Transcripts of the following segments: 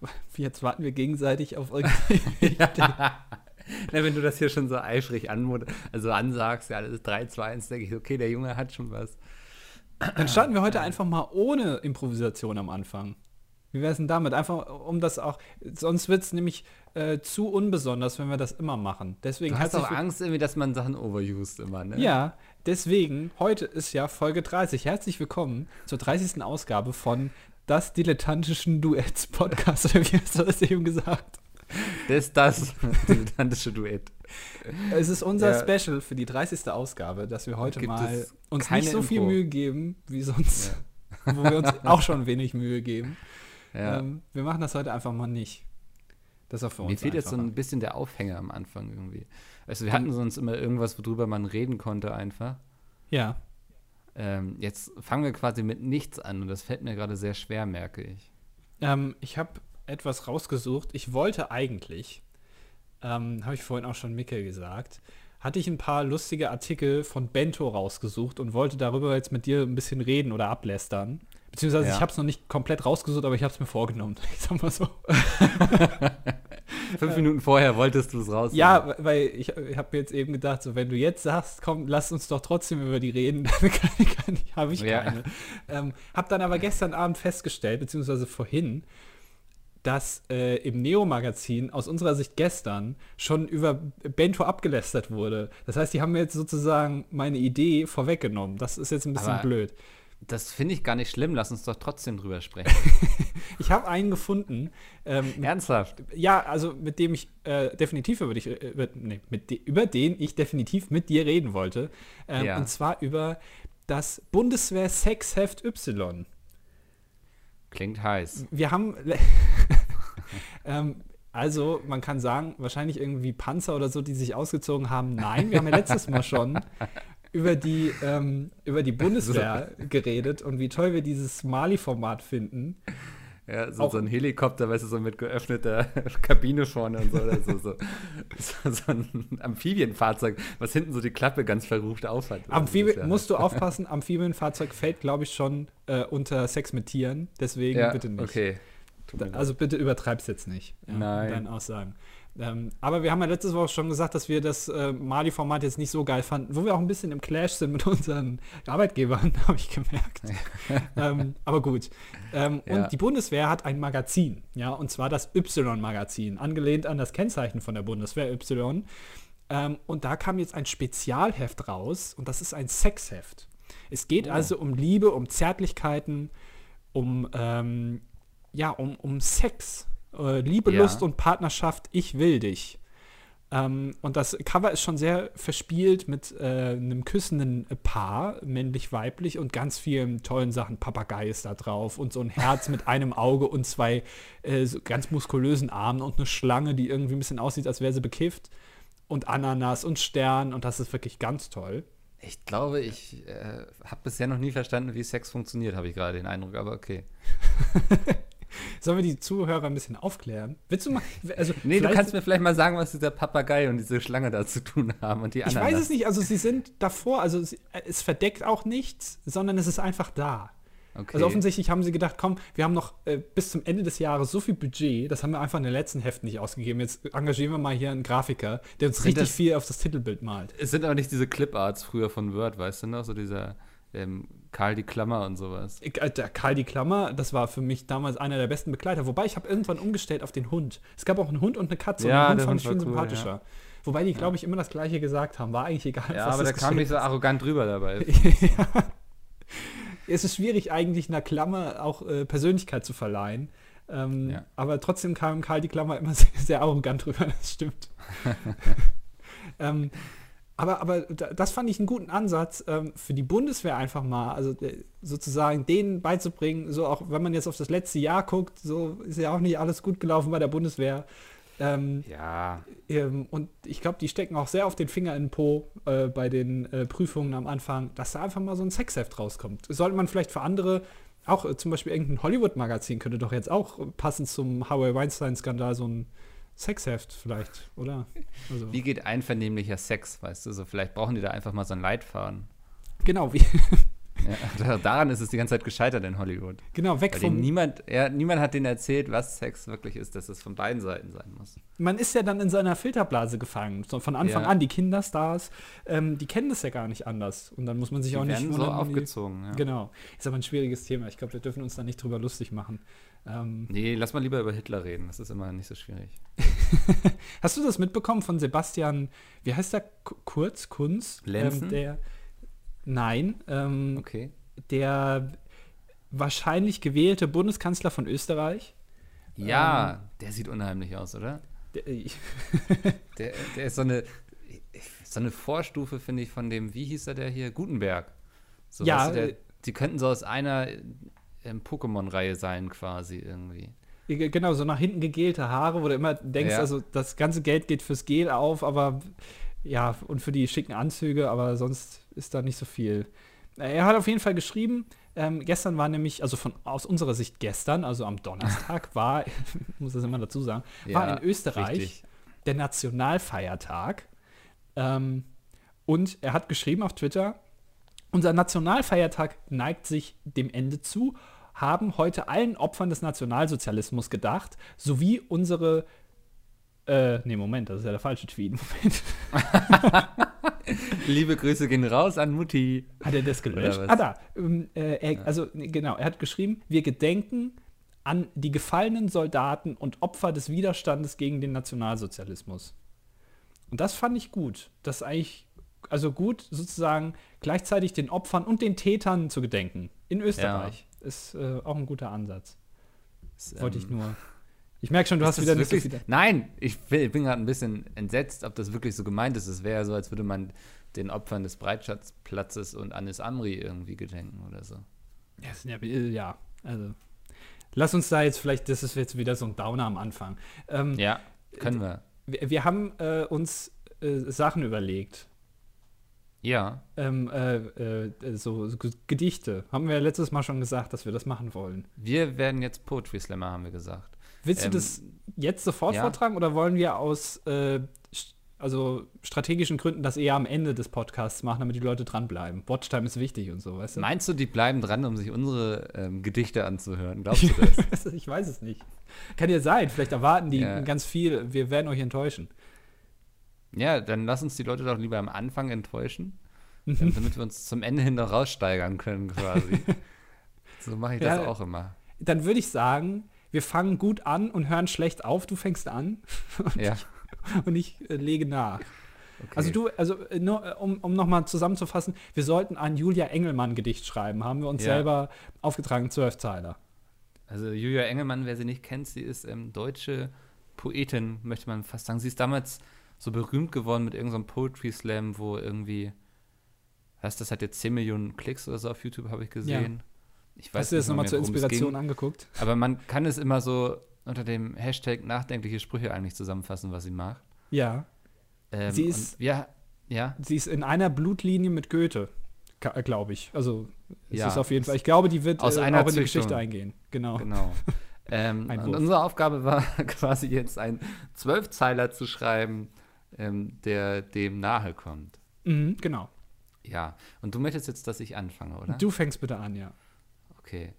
Jetzt warten wir gegenseitig auf irgendwie. ja. Na, wenn du das hier schon so eifrig anmod also ansagst, ja, das ist 3, 2, 1, denke ich, okay, der Junge hat schon was. Dann starten wir heute einfach mal ohne Improvisation am Anfang. Wie wäre es denn damit? Einfach um das auch, sonst wird es nämlich äh, zu unbesonders, wenn wir das immer machen. Deswegen du hast auch Angst irgendwie, dass man Sachen overused immer, ne? Ja, deswegen, heute ist ja Folge 30. Herzlich willkommen zur 30. Ausgabe von Das Dilettantischen Duets Podcast, oder wie hast du das eben gesagt? Das das dilettantische Duett. Es ist unser ja. Special für die 30. Ausgabe, dass wir heute mal uns nicht so Info. viel Mühe geben wie sonst, ja. wo wir uns auch schon wenig Mühe geben. Ja. Ähm, wir machen das heute einfach mal nicht. Das ist auch für uns. Mir fehlt jetzt so ein bisschen der Aufhänger am Anfang irgendwie. Also wir hatten sonst immer irgendwas, worüber man reden konnte einfach. Ja. Ähm, jetzt fangen wir quasi mit nichts an und das fällt mir gerade sehr schwer, merke ich. Ähm, ich habe etwas rausgesucht. Ich wollte eigentlich, ähm, habe ich vorhin auch schon Micke gesagt, hatte ich ein paar lustige Artikel von Bento rausgesucht und wollte darüber jetzt mit dir ein bisschen reden oder ablästern. Beziehungsweise ja. ich habe es noch nicht komplett rausgesucht, aber ich habe es mir vorgenommen. Ich sag mal so. Fünf Minuten vorher wolltest du es raus. Ja, weil ich, ich habe mir jetzt eben gedacht, so wenn du jetzt sagst, komm, lass uns doch trotzdem über die reden, dann habe ich ja. keine. Ähm, habe dann aber gestern Abend festgestellt, beziehungsweise vorhin, dass äh, im Neo-Magazin aus unserer Sicht gestern schon über Bento abgelästert wurde. Das heißt, die haben mir jetzt sozusagen meine Idee vorweggenommen. Das ist jetzt ein bisschen aber blöd. Das finde ich gar nicht schlimm. Lass uns doch trotzdem drüber sprechen. ich habe einen gefunden. Ähm, Ernsthaft? Ja, also mit dem ich äh, definitiv über dich, äh, nee, mit de, über den ich definitiv mit dir reden wollte. Ähm, ja. Und zwar über das Bundeswehr Sexheft Y. Klingt heiß. Wir haben. ähm, also, man kann sagen, wahrscheinlich irgendwie Panzer oder so, die sich ausgezogen haben. Nein, wir haben ja letztes Mal schon über die, ähm, über die Bundeswehr geredet und wie toll wir dieses Mali-Format finden. Ja, so, so, ein Helikopter, weißt du, so mit geöffneter Kabine vorne und so. Oder so, so, so, so, ein Amphibienfahrzeug, was hinten so die Klappe ganz verrucht aufhat. Amphibien, ja musst du aufpassen, Amphibienfahrzeug fällt, glaube ich, schon äh, unter Sex mit Tieren. Deswegen ja, bitte nicht. Okay. Also bitte übertreib's jetzt nicht. Ja, Nein. Deinen Aussagen. Ähm, aber wir haben ja letztes Woche schon gesagt, dass wir das äh, Mali-Format jetzt nicht so geil fanden, wo wir auch ein bisschen im Clash sind mit unseren Arbeitgebern, habe ich gemerkt. ähm, aber gut. Ähm, ja. Und die Bundeswehr hat ein Magazin, ja, und zwar das Y-Magazin, angelehnt an das Kennzeichen von der Bundeswehr Y. Ähm, und da kam jetzt ein Spezialheft raus und das ist ein Sexheft. Es geht oh. also um Liebe, um Zärtlichkeiten, um, ähm, ja, um, um Sex äh, Liebe, ja. Lust und Partnerschaft, ich will dich. Ähm, und das Cover ist schon sehr verspielt mit äh, einem küssenden Paar, männlich-weiblich, und ganz vielen tollen Sachen. Papagei ist da drauf und so ein Herz mit einem Auge und zwei äh, so ganz muskulösen Armen und eine Schlange, die irgendwie ein bisschen aussieht, als wäre sie bekifft. Und Ananas und Stern und das ist wirklich ganz toll. Ich glaube, ich äh, habe bisher noch nie verstanden, wie Sex funktioniert, habe ich gerade den Eindruck, aber okay. Sollen wir die Zuhörer ein bisschen aufklären? Willst du mal. Also nee, du kannst mir vielleicht mal sagen, was dieser Papagei und diese Schlange da zu tun haben und die anderen. Ich weiß es nicht, also sie sind davor, also es verdeckt auch nichts, sondern es ist einfach da. Okay. Also offensichtlich haben sie gedacht, komm, wir haben noch äh, bis zum Ende des Jahres so viel Budget, das haben wir einfach in den letzten Heften nicht ausgegeben. Jetzt engagieren wir mal hier einen Grafiker, der uns sind richtig das, viel auf das Titelbild malt. Es sind aber nicht diese Cliparts früher von Word, weißt du noch? So dieser ähm, Karl die Klammer und sowas. Äh, der Karl die Klammer, das war für mich damals einer der besten Begleiter. Wobei ich habe irgendwann umgestellt auf den Hund. Es gab auch einen Hund und eine Katze. Ja, und den Hund fand ich viel cool, sympathischer. Ja. Wobei die, glaube ich, immer das Gleiche gesagt haben. War eigentlich egal. Ja, aber der kam nicht so arrogant drüber dabei. ja. Es ist schwierig, eigentlich einer Klammer auch äh, Persönlichkeit zu verleihen. Ähm, ja. Aber trotzdem kam Karl die Klammer immer sehr, sehr arrogant drüber, das stimmt. ähm, aber, aber das fand ich einen guten Ansatz ähm, für die Bundeswehr einfach mal, also äh, sozusagen denen beizubringen, so auch wenn man jetzt auf das letzte Jahr guckt, so ist ja auch nicht alles gut gelaufen bei der Bundeswehr. Ähm, ja. Ähm, und ich glaube, die stecken auch sehr auf den Finger in den Po äh, bei den äh, Prüfungen am Anfang, dass da einfach mal so ein Sexheft rauskommt. Sollte man vielleicht für andere, auch äh, zum Beispiel irgendein Hollywood-Magazin könnte doch jetzt auch passend zum Harvey Weinstein-Skandal so ein Sexheft vielleicht, oder? Also. Wie geht einvernehmlicher Sex, weißt du? So, vielleicht brauchen die da einfach mal so ein Leitfaden. Genau, wie, Ja, daran ist es die ganze Zeit gescheitert in Hollywood. Genau, weg Weil vom. niemand, ja, niemand hat denen erzählt, was Sex wirklich ist, dass es von beiden Seiten sein muss. Man ist ja dann in seiner Filterblase gefangen. Von Anfang Ja. an. Die Kinderstars, ähm, die kennen das ja gar nicht anders. Und dann muss man sich Die auch nicht werden so aufgezogen. Ja. Genau. Ist aber ein schwieriges Thema. Ich glaube, wir dürfen uns da nicht drüber lustig machen. Ähm, Nee, lass mal lieber über Hitler reden. Das ist immer nicht so schwierig. hast du das mitbekommen von Sebastian, wie heißt der? Kurz, Kunz? Lenzen? Ähm, der, nein, ähm, Okay. der wahrscheinlich gewählte Bundeskanzler von Österreich. Ja, der sieht unheimlich aus, oder? Der, ich, Der, der ist so eine, so eine Vorstufe, finde ich, von dem, wie hieß er der hier? Gutenberg. So, Ja, weißt du, äh, der, die könnten so aus einer ähm, Pokémon-Reihe sein, quasi irgendwie. genau, so nach hinten gegelte Haare, wo du immer denkst, Ja. also das ganze Geld geht fürs Gel auf, aber ja, und für die schicken Anzüge, aber sonst ist da nicht so viel. Er hat auf jeden Fall geschrieben, ähm, gestern war nämlich, also von aus unserer Sicht gestern, also am Donnerstag, war, ich muss das immer dazu sagen, war Ja, in Österreich richtig. der Nationalfeiertag. Ähm, und er hat geschrieben auf Twitter, unser Nationalfeiertag neigt sich dem Ende zu, haben heute allen Opfern des Nationalsozialismus gedacht, sowie unsere äh, nee, Moment, das ist ja der falsche Tweet. Moment. Liebe Grüße gehen raus an Mutti. Hat er das gelöscht? Ah, da. Ähm, äh, er, Also, genau, er hat geschrieben, wir gedenken an die gefallenen Soldaten und Opfer des Widerstandes gegen den Nationalsozialismus. Und das fand ich gut. Das ist eigentlich, also gut, sozusagen gleichzeitig den Opfern und den Tätern zu gedenken. In Österreich. Ist äh, auch ein guter Ansatz. Das, Wollte ich ähm, nur. Ich merke schon, du hast wieder nicht so wirklich, viel. Nein, ich will- bin gerade ein bisschen entsetzt, ob das wirklich so gemeint ist. Es wäre ja so, als würde man den Opfern des Breitschatzplatzes und Anis Amri irgendwie gedenken oder so. Ja, äh, ja, also. Lass uns da jetzt vielleicht, das ist jetzt wieder so ein Downer am Anfang. Ähm, Ja, können wir. wir, wir haben äh, uns äh, Sachen überlegt. Ja, Ähm, äh, äh, so, so Gedichte. Haben wir ja letztes Mal schon gesagt, dass wir das machen wollen. wir werden jetzt Poetry Slammer, haben wir gesagt. Willst Ähm, du das jetzt sofort ja. vortragen oder wollen wir aus äh, st- also strategischen Gründen das eher am Ende des Podcasts machen, damit die Leute dranbleiben? Watchtime ist wichtig und so, weißt du? Meinst du, die bleiben dran, um sich unsere ähm, Gedichte anzuhören? Glaubst du das? ich weiß es nicht. Kann ja sein, vielleicht erwarten die Ja. ganz viel. Wir werden euch enttäuschen. Ja, dann lass uns die Leute doch lieber am Anfang enttäuschen, Mhm. ähm, damit wir uns zum Ende hin noch raussteigern können, quasi. so mache ich das Ja. auch immer. Dann würde ich sagen, wir fangen gut an und hören schlecht auf. Du fängst an Ja. und ich äh, lege nach. Okay. Also du, also äh, nur äh, um, um nochmal zusammenzufassen, wir sollten ein Julia Engelmann-Gedicht schreiben, haben wir uns Ja. selber aufgetragen, Zwölfzeiler. Also Julia Engelmann, wer sie nicht kennt, sie ist ähm, deutsche Poetin, möchte man fast sagen. Sie ist damals so berühmt geworden mit irgendeinem Poetry Slam, wo irgendwie, was das hat jetzt 10 Millionen Klicks oder so auf YouTube, habe ich gesehen. Ich weiß Hast du das nochmal zur Inspiration angeguckt? Aber man kann es immer so unter dem Hashtag nachdenkliche Sprüche eigentlich zusammenfassen, was sie macht. Ja. Ähm, Sie ist- und ja, ja, Sie ist in einer Blutlinie mit Goethe, glaube ich. Also es Ja. ist auf jeden Fall. Ich glaube, die wird Aus äh, einer auch in die. Geschichte eingehen. Genau. Genau. ähm, und unsere Aufgabe war quasi jetzt einen Zwölfzeiler zu schreiben, ähm, der dem nahe kommt. Mhm, genau. Ja. Und du möchtest jetzt, dass ich anfange, oder? Du fängst bitte an, ja. Okay.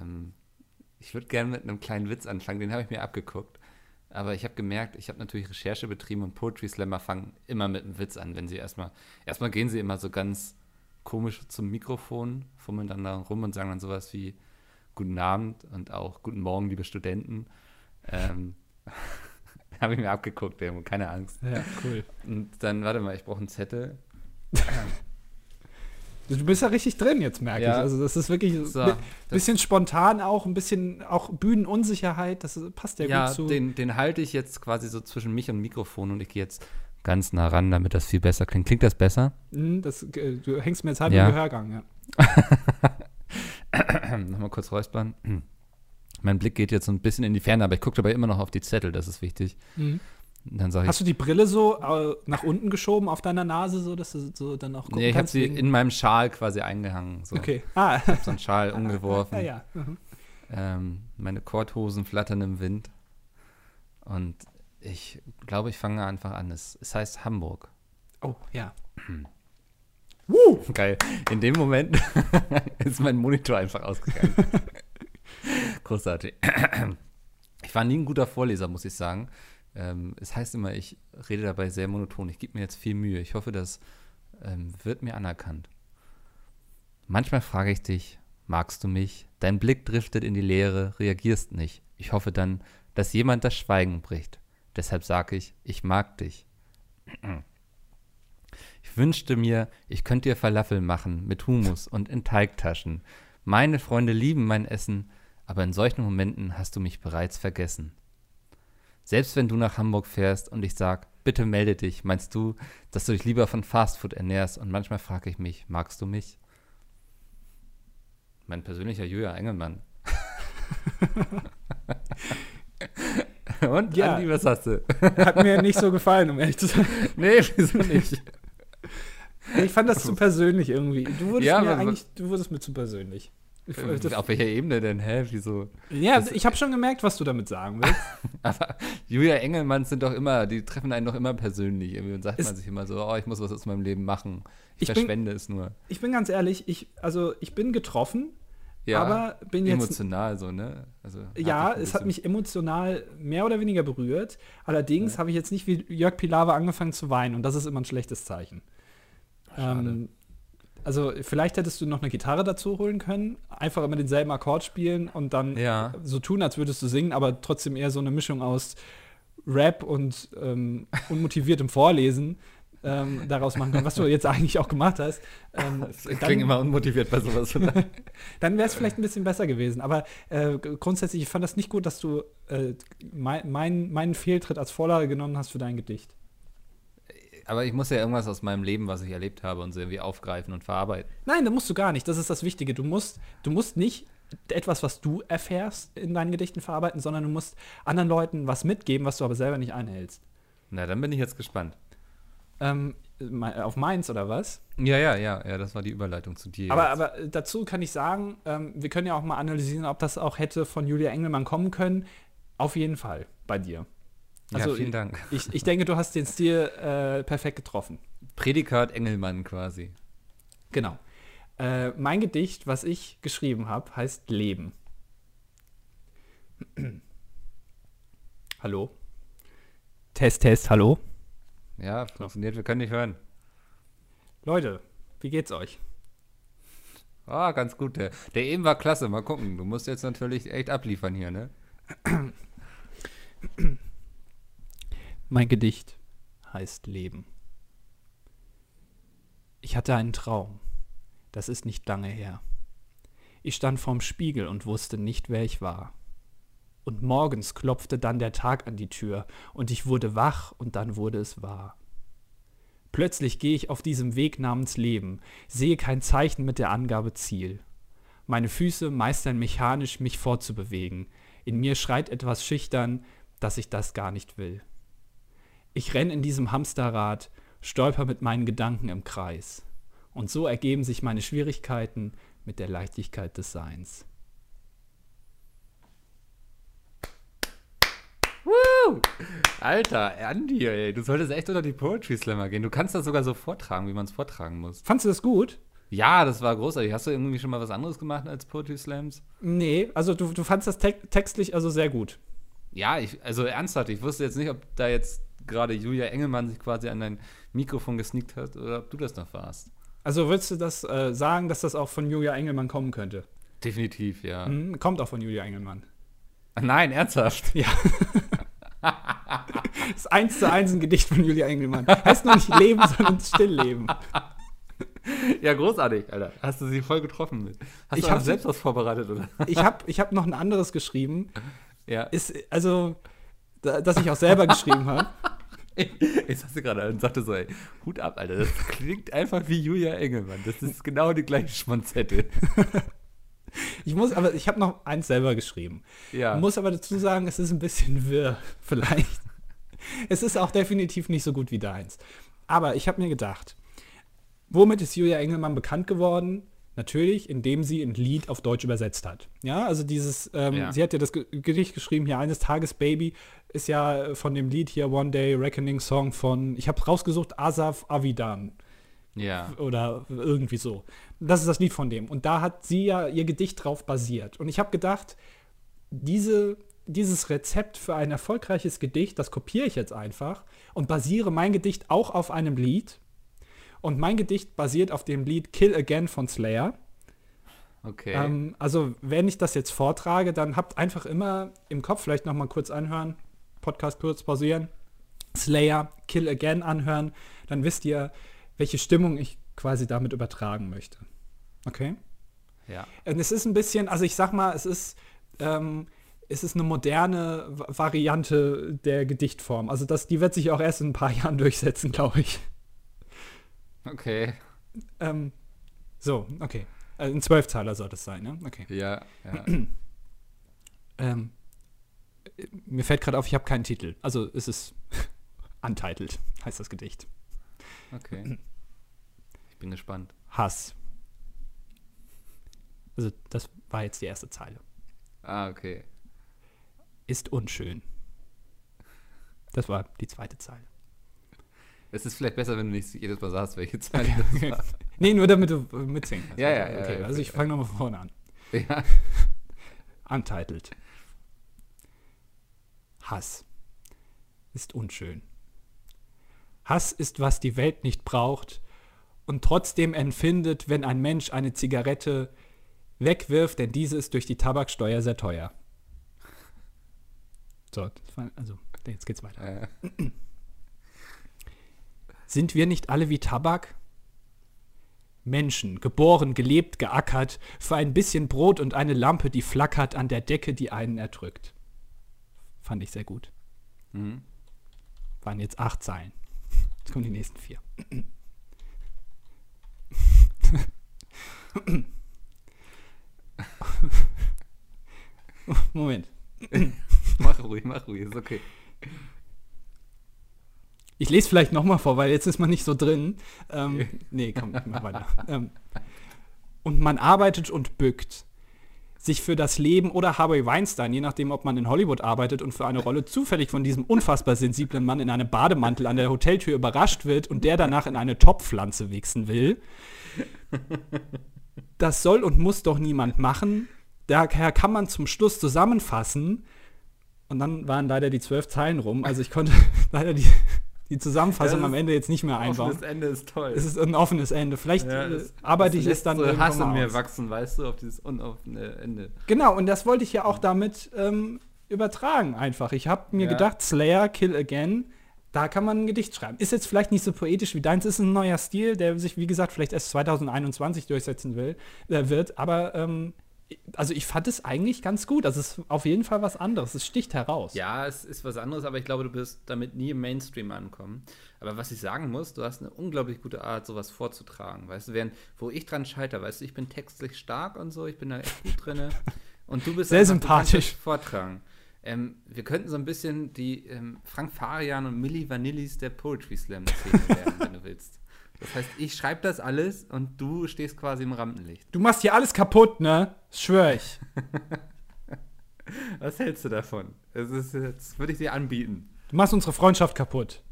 Ähm, ich würde gerne mit einem kleinen Witz anfangen, den habe ich mir abgeguckt. Aber ich habe gemerkt, ich habe natürlich Recherche betrieben und Poetry Slammer fangen immer mit einem Witz an, wenn sie erstmal, erstmal gehen sie immer so ganz komisch zum Mikrofon, fummeln dann da rum und sagen dann sowas wie Guten Abend und auch Guten Morgen, liebe Studenten. Ähm, habe ich mir abgeguckt, Demo, keine Angst. Ja, cool. Und dann, warte mal, ich brauche einen Zettel. Du bist ja richtig drin jetzt, merke Ja. ich. Also das ist wirklich So, ein das- bisschen spontan auch, ein bisschen auch Bühnenunsicherheit. Das passt ja, Ja, gut zu. den, den halte ich jetzt quasi so zwischen mich und Mikrofon und ich gehe jetzt ganz nah ran, damit das viel besser klingt. Klingt das besser? Mhm, das, äh, du hängst mir jetzt halb Ja. im Gehörgang, ja. Nochmal kurz räuspern. Mein Blick geht jetzt so ein bisschen in die Ferne, aber ich gucke dabei immer noch auf die Zettel, das ist wichtig. Mhm. Dann ich, Hast du die Brille so äh, nach unten geschoben auf deiner Nase, so dass du so dann auch gucken nee, ich habe sie in meinem Schal quasi eingehangen. So. Okay. Ah, Ich hab so einen Schal umgeworfen. ja, ja. Mhm. Ähm, meine Korthosen flattern im Wind. Und ich glaube, ich fange einfach an. Es, es heißt Hamburg. Oh, ja. Woo! Geil. In dem Moment ist mein Monitor einfach ausgegangen. Großartig. Ich war nie ein guter Vorleser, muss ich sagen. Ähm, es heißt immer, ich rede dabei sehr monoton. Ich gebe mir jetzt viel Mühe. Ich hoffe, das ähm, wird mir anerkannt. Manchmal frage ich dich, magst du mich? Dein Blick driftet in die Leere, reagierst nicht. Ich hoffe dann, dass jemand das Schweigen bricht. Deshalb sage ich, ich mag dich. Ich wünschte mir, ich könnte dir Falafel machen mit Humus und in Teigtaschen. Meine Freunde lieben mein Essen, aber in solchen Momenten hast du mich bereits vergessen. Selbst wenn du nach Hamburg fährst und ich sag, bitte melde dich, meinst du, dass du dich lieber von Fastfood ernährst und manchmal frage ich mich, magst du mich? Mein persönlicher Julia Engelmann. und ja, Andi, was hast du? Hat mir nicht so gefallen, um ehrlich zu sein. Nee, wieso nicht? Ich fand das zu persönlich irgendwie. Du wurdest ja, mir eigentlich, du wurdest mir zu persönlich. Das auf welcher Ebene denn? Hä? Wieso? Ja, das, ich habe schon gemerkt, was du damit sagen willst. Aber Julia Engelmann sind doch immer, die treffen einen doch immer persönlich. Irgendwie und sagt es, man sich immer so, oh, ich muss was aus meinem Leben machen. Ich, ich verschwende bin, es nur. Ich bin ganz ehrlich, ich, also ich bin getroffen, ja, aber bin jetzt. Emotional so, ne? Also, ja, es hat mich emotional mehr oder weniger berührt. Allerdings ja. habe ich jetzt nicht wie Jörg Pilawa angefangen zu weinen und das ist immer ein schlechtes Zeichen. Ähm, also vielleicht hättest du noch eine Gitarre dazu holen können, einfach immer denselben Akkord spielen und dann ja. so tun, als würdest du singen, aber trotzdem eher so eine Mischung aus Rap und ähm, unmotiviertem Vorlesen ähm, daraus machen können, was du jetzt eigentlich auch gemacht hast. Ähm, ich klinge immer unmotiviert bei sowas. dann wäre es vielleicht ein bisschen besser gewesen. Aber äh, grundsätzlich, ich fand das nicht gut, dass du äh, mein, mein, meinen Fehltritt als Vorlage genommen hast für dein Gedicht aber ich muss ja irgendwas aus meinem Leben, was ich erlebt habe, und so irgendwie aufgreifen und verarbeiten. Nein, da musst du gar nicht. Das ist das Wichtige. Du musst, du musst nicht etwas, was du erfährst, in deinen Gedichten verarbeiten, sondern du musst anderen Leuten was mitgeben, was du aber selber nicht einhältst. Na, dann bin ich jetzt gespannt. Ähm, auf meins oder was? Ja, ja, ja, ja, das war die Überleitung zu dir. Aber, aber dazu kann ich sagen, ähm, wir können ja auch mal analysieren, ob das auch hätte von Julia Engelmann kommen können. Auf jeden Fall bei dir. Also, ja, vielen Dank. Ich, ich denke, du hast den Stil äh, perfekt getroffen. Prädikat Engelmann quasi. Genau. Äh, mein Gedicht, was ich geschrieben habe, heißt Leben. hallo? Test, Test, hallo? Ja, funktioniert, wir können nicht hören. Leute, wie geht's euch? Ah, ganz gut. Der, der eben war klasse. Mal gucken. Du musst jetzt natürlich echt abliefern hier, ne? Mein Gedicht heißt Leben. Ich hatte einen Traum. Das ist nicht lange her. Ich stand vorm Spiegel und wusste nicht, wer ich war. Und morgens klopfte dann der Tag an die Tür, und ich wurde wach, und dann wurde es wahr. Plötzlich gehe ich auf diesem Weg namens Leben, sehe kein Zeichen mit der Angabe Ziel. Meine Füße meistern mechanisch, mich fortzubewegen. In mir schreit etwas schüchtern, dass ich das gar nicht will. Ich renn in diesem Hamsterrad, stolper mit meinen Gedanken im Kreis. Und so ergeben sich meine Schwierigkeiten mit der Leichtigkeit des Seins. Woo! Alter, Andy, ey, du solltest echt unter die Poetry Slammer gehen. Du kannst das sogar so vortragen, wie man es vortragen muss. Fandest du das gut? Ja, das war großartig. Hast du irgendwie schon mal was anderes gemacht als Poetry Slams? Nee, also du, du fandest das te textlich also sehr gut. Ja, ich, also ernsthaft, ich wusste jetzt nicht, ob da jetzt gerade Julia Engelmann sich quasi an dein Mikrofon gesneakt hat oder ob du das noch warst. Also würdest du das äh, sagen, dass das auch von Julia Engelmann kommen könnte? Definitiv, ja. Mhm, kommt auch von Julia Engelmann. Nein, ernsthaft? Ja. das ist eins zu eins ein Gedicht von Julia Engelmann. Heißt nur nicht Leben, sondern Stillleben. Ja, großartig, Alter. Hast du sie voll getroffen mit. Hast ich du selbst was vorbereitet, oder? Ich habe ich hab noch ein anderes geschrieben. Ja. Ist, also, das ich auch selber geschrieben habe. Ich sagte gerade und sagte so, ey, Hut ab, Alter. Das klingt einfach wie Julia Engelmann. Das ist genau die gleiche Schmonzette. Ich muss aber, ich habe noch eins selber geschrieben. Ja. Muss aber dazu sagen, es ist ein bisschen wirr, vielleicht. Es ist auch definitiv nicht so gut wie deins. Aber ich habe mir gedacht, womit ist Julia Engelmann bekannt geworden? Natürlich, indem sie ein Lied auf Deutsch übersetzt hat. Ja, also dieses, ähm, ja. sie hat ja das Gedicht geschrieben, hier eines Tages Baby, ist ja von dem Lied hier One Day Reckoning Song von, ich habe rausgesucht, Asaf Avidan. Ja. Oder irgendwie so. Das ist das Lied von dem. Und da hat sie ja ihr Gedicht drauf basiert. Und ich habe gedacht, diese, dieses Rezept für ein erfolgreiches Gedicht, das kopiere ich jetzt einfach und basiere mein Gedicht auch auf einem Lied. Und mein Gedicht basiert auf dem Lied Kill Again von Slayer. Okay. Ähm, also, wenn ich das jetzt vortrage, dann habt einfach immer im Kopf vielleicht noch mal kurz anhören, Podcast kurz pausieren, Slayer, Kill Again anhören, dann wisst ihr, welche Stimmung ich quasi damit übertragen möchte. Okay? ja. Und es ist ein bisschen, also ich sag mal, es ist, ähm, es ist eine moderne Va- Variante der Gedichtform. Also das, die wird sich auch erst in ein paar Jahren durchsetzen, glaube ich. Okay. Ähm, so, okay. Äh, ein Zwölfteiler soll das sein, ne? Okay. Ja, ja. Ähm, äh, mir fällt gerade auf, ich habe keinen Titel. Also es ist untitled, heißt das Gedicht. Okay. Ich bin gespannt. Hass. Also das war jetzt die erste Zeile. Ah, okay. Ist unschön. Das war die zweite Zeile. Es ist vielleicht besser, wenn du nicht jedes Mal sagst, welche Zeile das war. Nee, nur damit du äh, mitsingen kannst. Ja, ja, ja, Okay, ja, also ich fange nochmal von vorne an. Ja. Untitled. Hass ist unschön. Hass ist, was die Welt nicht braucht und trotzdem empfindet, wenn ein Mensch eine Zigarette wegwirft, denn diese ist durch die Tabaksteuer sehr teuer. So, also jetzt geht's weiter. Äh, Sind wir nicht alle wie Tabak? Menschen, geboren, gelebt, geackert, für ein bisschen Brot und eine Lampe, die flackert an der Decke, die einen erdrückt. Fand ich sehr gut. mhm. Waren jetzt acht Zeilen. Jetzt kommen die nächsten vier. Moment. Mach ruhig, mach ruhig, ist okay. Ich lese vielleicht nochmal vor, weil jetzt ist man nicht so drin. Ähm, nee, komm, ich mach weiter. Ähm, und man arbeitet und bückt sich für das Leben oder Harvey Weinstein, je nachdem, ob man in Hollywood arbeitet und für eine Rolle zufällig von diesem unfassbar sensiblen Mann in einem Bademantel an der Hoteltür überrascht wird und der danach in eine Topfpflanze wichsen will. Das soll und muss doch niemand machen. Daher kann man zum Schluss zusammenfassen. Und dann waren leider die zwölf Zeilen rum. Also ich konnte leider die, die Zusammenfassung Das am ist- Ende jetzt nicht mehr einbauen. Offenes Ende ist toll. Es ist ein offenes Ende. Vielleicht Ja, äh, das- arbeite ich das es dann so Hass in mir aus. wachsen, weißt du, auf dieses unoffene Ende. Genau, und das wollte ich ja auch damit ähm, übertragen einfach. Ich habe mir Ja. gedacht, Slayer, Kill Again, da kann man ein Gedicht schreiben. Ist jetzt vielleicht nicht so poetisch wie deins, ist ein neuer Stil, der sich, wie gesagt, vielleicht erst 2021 durchsetzen will, äh, wird, aber ähm, also ich fand es eigentlich ganz gut. Also es ist auf jeden Fall was anderes. Es sticht heraus. Ja, es ist was anderes, aber ich glaube, du wirst damit nie im Mainstream ankommen. Aber was ich sagen muss, du hast eine unglaublich gute Art, sowas vorzutragen. Weißt du, während, wo ich dran scheitere, weißt du, ich bin textlich stark und so, ich bin da echt gut drin. Und du bist Sehr einfach, sympathisch. vortragen. Ähm, wir könnten so ein bisschen die ähm, Frank Farian und Milli Vanillis der Poetry Slam Szene werden, wenn du willst. Das heißt, ich schreibe das alles und du stehst quasi im Rampenlicht. Du machst hier alles kaputt, ne? Schwör ich. Was hältst du davon? Das, ist, das würde ich dir anbieten. Du machst unsere Freundschaft kaputt.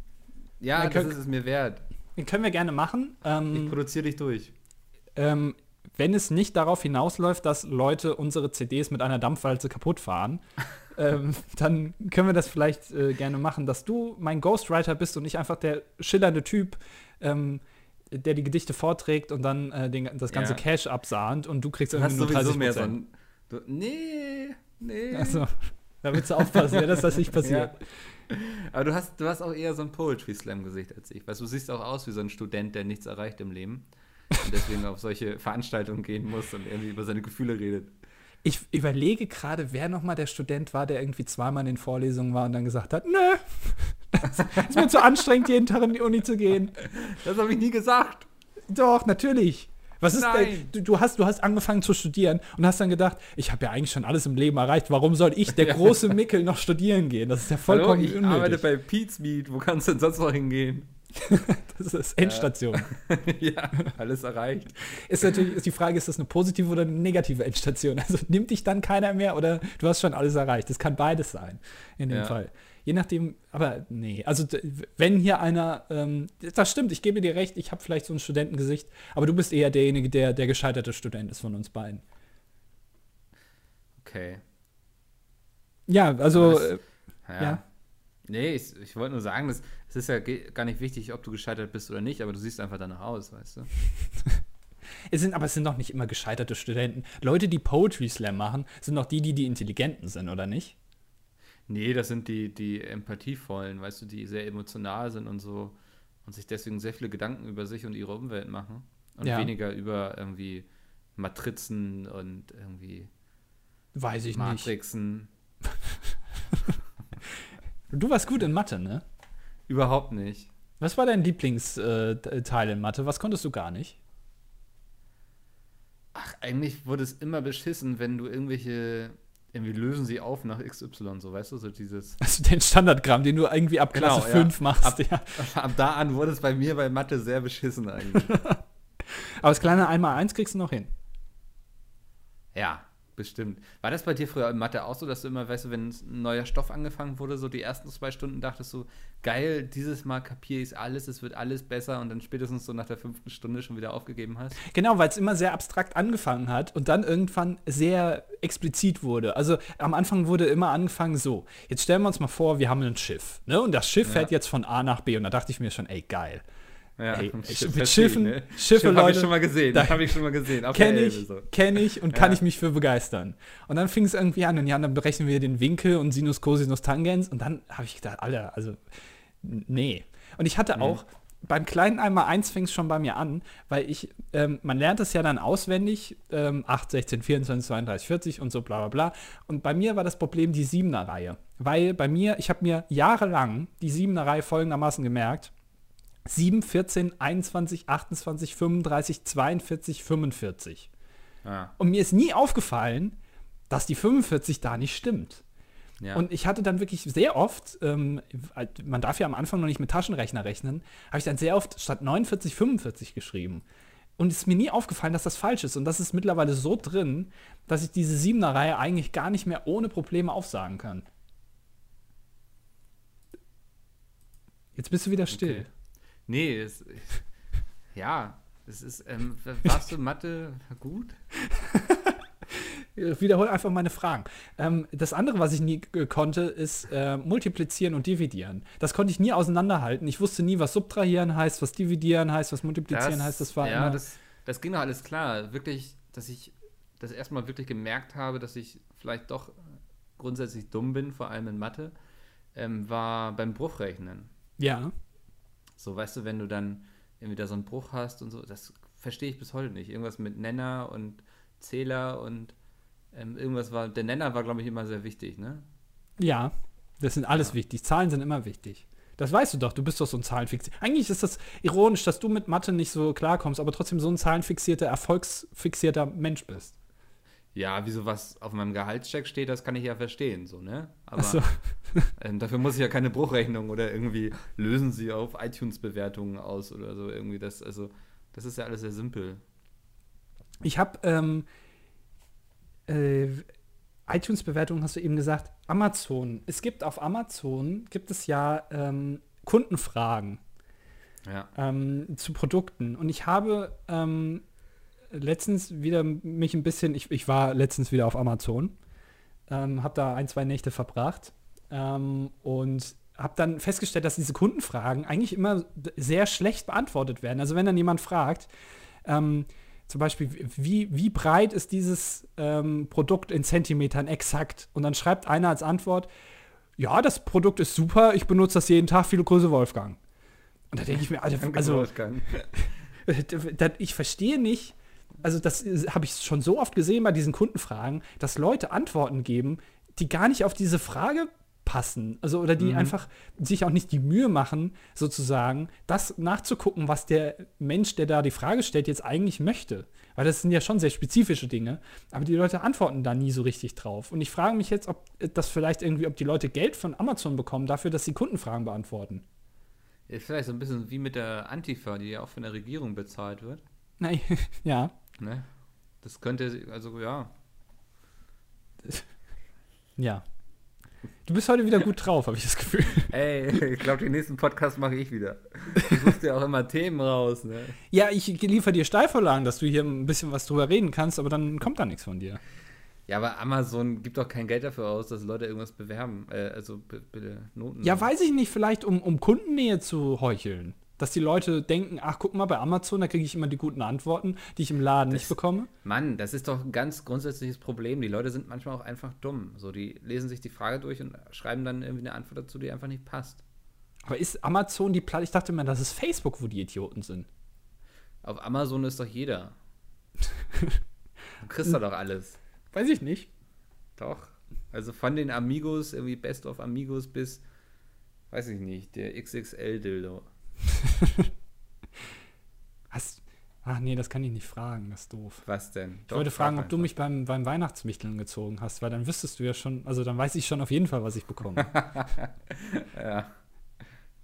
Ja, Ja, das ist es mir wert. Den können wir gerne machen. Ich Ähm, produziere dich durch. ähm, wenn es nicht darauf hinausläuft, dass Leute unsere CDs mit einer Dampfwalze kaputt fahren, ähm, dann können wir das vielleicht äh, gerne machen, dass du mein Ghostwriter bist und nicht einfach der schillernde Typ, ähm, der die Gedichte vorträgt und dann äh, den, das ganze Ja. Cash absahnt und du kriegst irgendwie nur sowieso 30 mehr so ein. Du, nee, nee. Also, da willst du aufpassen, ja, dass das nicht passiert. Ja. Aber du hast, du hast auch eher so ein Poetry Slam-Gesicht als ich. Weißt du, siehst auch aus wie so ein Student, der nichts erreicht im Leben. Und deswegen auf solche Veranstaltungen gehen muss und irgendwie über seine Gefühle redet. Ich überlege gerade, wer nochmal der Student war, der irgendwie zweimal in den Vorlesungen war und dann gesagt hat, nö, ist mir zu anstrengend, jeden Tag in die Uni zu gehen. Das habe ich nie gesagt. Doch, natürlich. Was ist Nein. denn, du, du, hast, du hast angefangen zu studieren und hast dann gedacht, ich habe ja eigentlich schon alles im Leben erreicht, warum soll ich, der große Mickel, noch studieren gehen? Das ist ja Hallo, vollkommen ich arbeite unnötig. bei Pete's Meat. Wo kannst du denn sonst noch hingehen? Das ist Endstation. ja, alles erreicht. Ist natürlich ist die Frage, ist das eine positive oder eine negative Endstation? Also nimmt dich dann keiner mehr oder du hast schon alles erreicht? Das kann beides sein in dem Ja. Fall. Je nachdem, aber nee, also wenn hier einer, ähm, das stimmt, ich gebe dir recht, ich habe vielleicht so ein Studentengesicht, aber du bist eher derjenige, der der gescheiterte Student ist von uns beiden. Okay. Ja, also, Das- äh, Ja. Ja. Nee, ich, ich wollte nur sagen, es ist ja gar nicht wichtig, ob du gescheitert bist oder nicht, aber du siehst einfach danach aus, weißt du? es sind, aber es sind doch nicht immer gescheiterte Studenten. Leute, die Poetry Slam machen, sind doch die, die die Intelligenten sind, oder nicht? Nee, das sind die, die empathievollen, weißt du, die sehr emotional sind und so und sich deswegen sehr viele Gedanken über sich und ihre Umwelt machen und Ja. weniger über irgendwie Matrizen und irgendwie Weiß ich nicht. Matrixen. Du warst gut in Mathe, ne? Überhaupt nicht. Was war dein Lieblingsteil in Mathe? Was konntest du gar nicht? Ach, eigentlich wurde es immer beschissen, wenn du irgendwelche, irgendwie lösen sie auf nach XY, so weißt du, so dieses. Also den Standardgramm, den du irgendwie ab Genau, Klasse ja. 5 machst, ja. Ab da an wurde es bei mir bei Mathe sehr beschissen eigentlich. Aber das kleine 1x1 kriegst du noch hin. ja, bestimmt. War das bei dir früher in Mathe auch so, dass du immer, weißt du, wenn ein neuer Stoff angefangen wurde, so die ersten zwei Stunden dachtest du, geil, dieses Mal kapiere ich alles, es wird alles besser und dann spätestens so nach der fünften Stunde schon wieder aufgegeben hast? Genau, weil es immer sehr abstrakt angefangen hat und dann irgendwann sehr explizit wurde. Also am Anfang wurde immer angefangen so, jetzt stellen wir uns mal vor, wir haben ein Schiff, ne? Und das Schiff Ja. fährt jetzt von A nach B und da dachte ich mir schon, ey, geil. Ja, Ey, mit verstehe Schiffen- ne? Schiffe, Schiff habe Leute, ich schon mal gesehen, da- habe ich schon mal gesehen. Kenne ich, so. kenne ich und Ja. kann ich mich für begeistern. Und dann fing es irgendwie an und ja, dann berechnen wir den Winkel und Sinus, Cosinus, Tangens und dann habe ich gedacht, Alter, also nee. Und ich hatte auch beim kleinen einmal eins fing es schon bei mir an, weil ich, ähm, man lernt es ja dann auswendig, ähm, 8, 16, 24, 32, 40 und so bla bla bla. Und bei mir war das Problem die Siebener Reihe. Weil bei mir, ich habe mir jahrelang die Siebener Reihe folgendermaßen gemerkt. 7, 14, 21, 28, 35, 42, 45. Ah, Und mir ist nie aufgefallen, dass die 45 da nicht stimmt. ja. Und ich hatte dann wirklich sehr oft, ähm, man darf ja am Anfang noch nicht mit Taschenrechner rechnen, habe ich dann sehr oft statt 49 45 geschrieben. Und es ist mir nie aufgefallen, dass das falsch ist. Und das ist mittlerweile so drin, dass ich diese Siebener Reihe eigentlich gar nicht mehr ohne Probleme aufsagen kann. Jetzt bist du wieder still. Okay. Nee, es, ja, es ist, ähm, warst du Mathe gut? Wiederhol einfach meine Fragen. Ähm, das andere, was ich nie äh, konnte, ist äh, multiplizieren und dividieren. Das konnte ich nie auseinanderhalten. Ich wusste nie, was subtrahieren heißt, was dividieren heißt, was multiplizieren heißt. Das war ja, immer das, das ging doch alles klar. Wirklich, dass ich das erstmal wirklich gemerkt habe, dass ich vielleicht doch grundsätzlich dumm bin, vor allem in Mathe, ähm, war beim Bruchrechnen. ja. So, weißt du, wenn du dann irgendwie da so einen Bruch hast und so, das verstehe ich bis heute nicht. Irgendwas mit Nenner und Zähler und ähm, irgendwas war, der Nenner war, glaube ich, immer sehr wichtig, ne? Ja, das sind alles Ja. wichtig. Zahlen sind immer wichtig. Das weißt du doch, du bist doch so ein Zahlenfixier. Eigentlich ist das ironisch, dass du mit Mathe nicht so klarkommst, aber trotzdem so ein zahlenfixierter, erfolgsfixierter Mensch bist. Ja, wie sowas auf meinem Gehaltscheck steht, das kann ich ja verstehen, so, ne? Aber so. ähm, dafür muss ich ja keine Bruchrechnung oder irgendwie lösen sie auf iTunes-Bewertungen aus oder so irgendwie. Das, also, das ist ja alles sehr simpel. Ich habe ähm, äh, iTunes-Bewertungen, hast du eben gesagt, Amazon. Es gibt auf Amazon, gibt es ja ähm, Kundenfragen Ja. ähm, zu Produkten. Und ich habe ähm, letztens wieder mich ein bisschen, ich, ich war letztens wieder auf Amazon, ähm, habe da ein, zwei Nächte verbracht ähm, und habe dann festgestellt, dass diese Kundenfragen eigentlich immer sehr schlecht beantwortet werden. Also wenn dann jemand fragt, ähm, zum Beispiel, wie, wie breit ist dieses ähm, Produkt in Zentimetern exakt? Und dann schreibt einer als Antwort, ja, das Produkt ist super, ich benutze das jeden Tag, viele Grüße, Wolfgang. Und da denke ich mir, Alter, also da- ich verstehe nicht, also das habe ich schon so oft gesehen bei diesen Kundenfragen, dass Leute Antworten geben, die gar nicht auf diese Frage passen. Also oder die Mhm. einfach sich auch nicht die Mühe machen, sozusagen, das nachzugucken, was der Mensch, der da die Frage stellt, jetzt eigentlich möchte. Weil das sind ja schon sehr spezifische Dinge, aber die Leute antworten da nie so richtig drauf. Und ich frage mich jetzt, ob das vielleicht irgendwie, ob die Leute Geld von Amazon bekommen dafür, dass sie Kundenfragen beantworten. Ja, vielleicht so ein bisschen wie mit der Antifa, die ja auch von der Regierung bezahlt wird. Nein, ja. Ne? Das könnte, also ja. Ja. Du bist heute wieder gut drauf, habe ich das Gefühl. Ey, ich glaube, den nächsten Podcast mache ich wieder. Du suchst ja auch immer Themen raus, ne? Ja, ich liefere dir Steilvorlagen, dass du hier ein bisschen was drüber reden kannst, aber dann kommt da nichts von dir. Ja, aber Amazon gibt doch kein Geld dafür aus, dass Leute irgendwas bewerben. Äh, also bitte Noten. Ja, weiß ich nicht, vielleicht um, um Kundennähe zu heucheln. Dass die Leute denken, ach, guck mal, bei Amazon, da kriege ich immer die guten Antworten, die ich im Laden Das- nicht bekomme. Mann, das ist doch ein ganz grundsätzliches Problem. Die Leute sind manchmal auch einfach dumm. So, die lesen sich die Frage durch und schreiben dann irgendwie eine Antwort dazu, die einfach nicht passt. Aber ist Amazon die Platte? Ich dachte immer, das ist Facebook, wo die Idioten sind. Auf Amazon ist doch jeder. Du kriegst da doch alles. Weiß ich nicht. Doch. Also von den Amigos, irgendwie Best of Amigos bis, weiß ich nicht, der XXL-Dildo. Hast. Ach nee, das kann ich nicht fragen, das ist doof. Was denn? Ich wollte fragen, ob du mich beim, beim Weihnachtswichteln gezogen hast, weil dann wüsstest du ja schon, also dann weiß ich schon auf jeden Fall, was ich bekomme. Ja,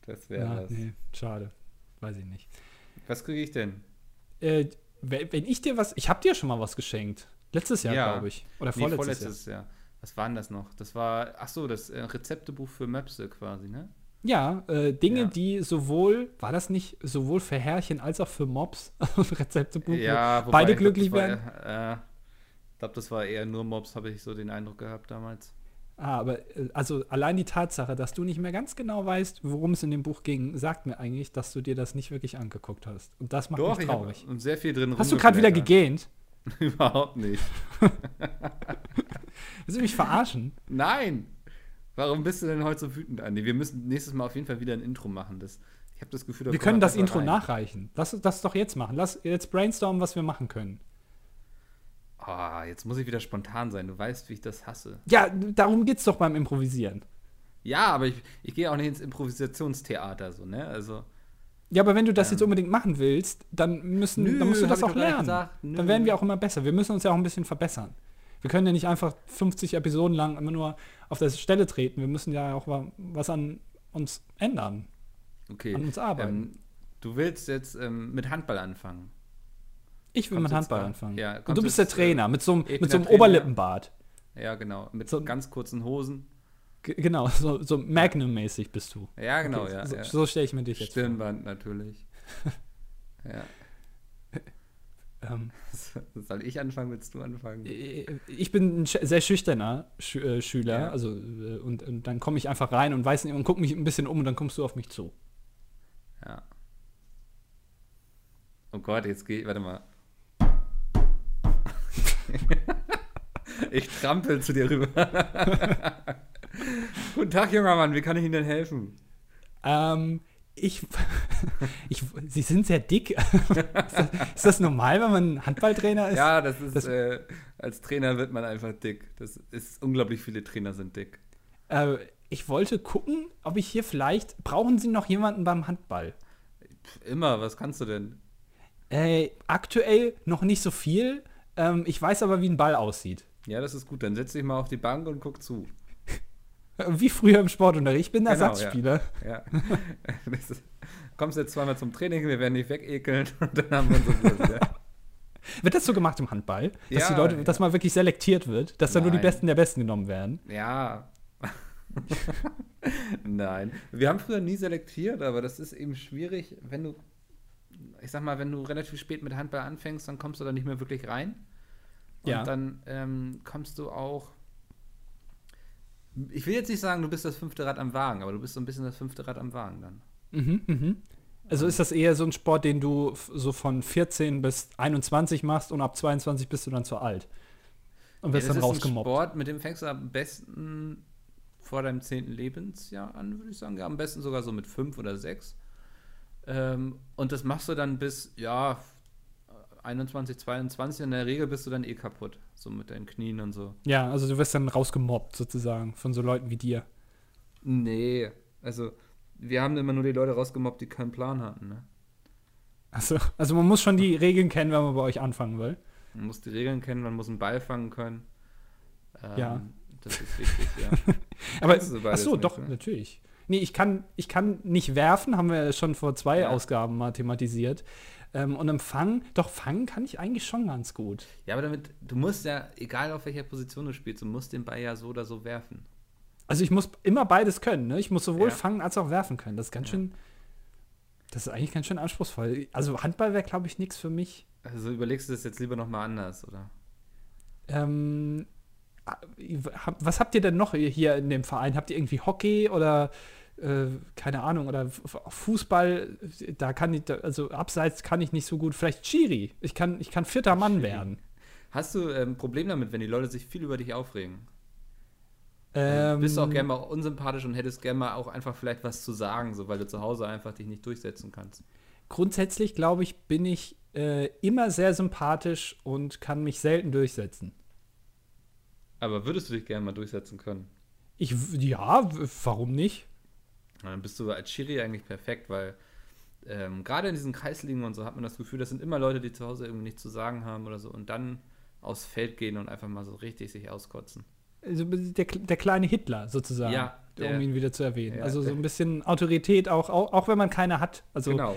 das wäre was. nee, schade. Weiß ich nicht. Was kriege ich denn? Äh, wenn ich dir was, ich habe dir schon mal was geschenkt. Letztes Jahr, Ja. glaube ich. Oder Nee, vorletztes, vorletztes Jahr. Was war denn das noch? Das war, ach so, das äh, Rezeptebuch für Möpse quasi, ne? Ja, äh, Dinge, Ja. die sowohl, war das nicht sowohl für Herrchen als auch für Mobs? Rezeptebuch. Ja, wobei, beide ich glaub, glücklich das werden. War, äh, ich glaube, das war eher nur Mobs, habe ich so den Eindruck gehabt damals. Ah, aber äh, also allein die Tatsache, dass du nicht mehr ganz genau weißt, worum es in dem Buch ging, sagt mir eigentlich, dass du dir das nicht wirklich angeguckt hast. Und das macht mich ich traurig. habe sehr viel drin Hast du gerade wieder gegähnt? Überhaupt nicht. Willst du mich verarschen? Nein! Warum bist du denn heute so wütend, Andi? Wir müssen nächstes Mal auf jeden Fall wieder ein Intro machen. Das, ich habe das Gefühl, da Wir können das Intro rein. nachreichen. Lass uns das doch jetzt machen. Lass jetzt brainstormen, was wir machen können. Ah, jetzt muss ich wieder spontan sein. Du weißt, wie ich das hasse. Ja, darum geht's doch beim Improvisieren. Ja, aber ich, ich gehe auch nicht ins Improvisationstheater, so, ne? Also. Ja, aber wenn du das Ähm. jetzt unbedingt machen willst, dann müssen, Nö, dann musst du das auch lernen. gesagt. Dann werden wir auch immer besser. Wir müssen uns ja auch ein bisschen verbessern. Wir können ja nicht einfach 50 Episoden lang immer nur auf der Stelle treten. Wir müssen ja auch wa- was an uns ändern, Okay. an uns arbeiten. Ähm, du willst jetzt ähm, mit Handball anfangen. ich will kommst mit Handball da- anfangen. ja, Und du bist der jetzt, äh, Trainer mit so einem, mit so einem der. Oberlippenbart. Ja, genau. Mit So- ganz kurzen Hosen. Genau, so, so Magnum-mäßig bist du. Ja, genau, Okay, ja. so ja. so stelle ich mir dich jetzt vor. Stirnband natürlich. ja. Ähm, Soll ich anfangen, willst du anfangen? ich bin ein sch- sehr schüchterner Schü äh, Schüler, Ja. also äh, und, und dann komme ich einfach rein und weiß nicht und gucke mich ein bisschen um und dann kommst du auf mich zu. Ja. Oh Gott, jetzt geh, warte mal. ich trampel zu dir rüber. Guten Tag, junger Mann, wie kann ich Ihnen denn helfen? Ähm, ich, ich, Sie sind sehr dick. ist, das, ist das normal, wenn man Handballtrainer ist? Ja, das ist, das- äh, als Trainer wird man einfach dick. Das ist, unglaublich viele Trainer sind dick. Äh, ich wollte gucken, ob ich hier vielleicht, brauchen Sie noch jemanden beim Handball? Immer, was kannst du denn? Äh, aktuell noch nicht so viel. Ähm, ich weiß aber, wie ein Ball aussieht. Ja, das ist gut. Dann setz dich mal auf die Bank und guck zu. Wie früher im Sportunterricht. Ich bin Genau, Ersatzspieler. Ja. Ist, kommst jetzt zweimal zum Training, wir werden dich wegekeln und dann haben wir uns so ja. Wird das so gemacht im Handball? Dass Ja, die Leute, ja. dass mal wirklich selektiert wird, dass dann nur die Nein. Besten der Besten genommen werden. Ja. Nein. Wir haben früher nie selektiert, aber das ist eben schwierig, wenn du, ich sag mal, wenn du relativ spät mit Handball anfängst, dann kommst du da nicht mehr wirklich rein. Und Ja. dann ähm, kommst du auch. Ich will jetzt nicht sagen, du bist das fünfte Rad am Wagen, aber du bist so ein bisschen das fünfte Rad am Wagen dann. Mhm, mhm. Also ist das eher so ein Sport, den du so von 14 bis 21 machst und ab 22 bist du dann zu alt. Und wirst Ja, das dann ist ein rausgemobbt. Sport, mit dem fängst du am besten vor deinem zehnten Lebensjahr an, würde ich sagen. Ja, am besten sogar so mit fünf oder sechs. Ähm, und das machst du dann bis, ja, 21, 22. In der Regel bist du dann eh kaputt. So mit deinen Knien und so. Ja, also du wirst dann rausgemobbt sozusagen von so Leuten wie dir. Nee, also wir haben immer nur die Leute rausgemobbt, die keinen Plan hatten. Ne? Also, also man muss schon die Regeln kennen, wenn man bei euch anfangen will. Man muss die Regeln kennen, man muss einen Ball fangen können. Ähm, Ja. Das ist wichtig, ja. Aber ach so, nicht, doch ne? natürlich. Nee, ich kann, ich kann nicht werfen, haben wir schon vor zwei Ja. Ausgaben mal thematisiert. Ähm, und im Fangen, doch fangen kann ich eigentlich schon ganz gut. Ja, aber damit, du musst ja, egal auf welcher Position du spielst, du musst den Ball ja so oder so werfen. Also ich muss immer beides können, ne? Ich muss sowohl Ja. fangen als auch werfen können. Das ist ganz Ja. schön. Das ist eigentlich ganz schön anspruchsvoll. Also Handball wäre, glaube ich, nichts für mich. Also überlegst du das jetzt lieber nochmal anders, oder? Ähm, hab- was habt ihr denn noch hier in dem Verein? Habt ihr irgendwie Hockey oder keine Ahnung oder Fußball? Da kann ich, also abseits kann ich nicht so gut. Vielleicht Chiri. Ich kann, ich kann vierter Mann Schiri. werden. Hast du ein ähm, Problem damit, wenn die Leute sich viel über dich aufregen? Ähm, Bist du auch gerne mal unsympathisch und hättest gerne mal auch einfach vielleicht was zu sagen, so weil du zu Hause einfach dich nicht durchsetzen kannst. grundsätzlich glaube ich, bin ich äh, immer sehr sympathisch und kann mich selten durchsetzen. Aber würdest du dich gerne mal durchsetzen können? Ich, ja, warum nicht? Na, Dann bist du als Schiri eigentlich perfekt, weil ähm, gerade in diesen Kreisligen und so hat man das Gefühl, das sind immer Leute, die zu Hause irgendwie nichts zu sagen haben oder so und dann aufs Feld gehen und einfach mal so richtig sich auskotzen. Also der, der kleine Hitler sozusagen, Ja, um der- ihn wieder zu erwähnen. Ja, also so ein bisschen Autorität auch, auch, auch wenn man keine hat. Also genau.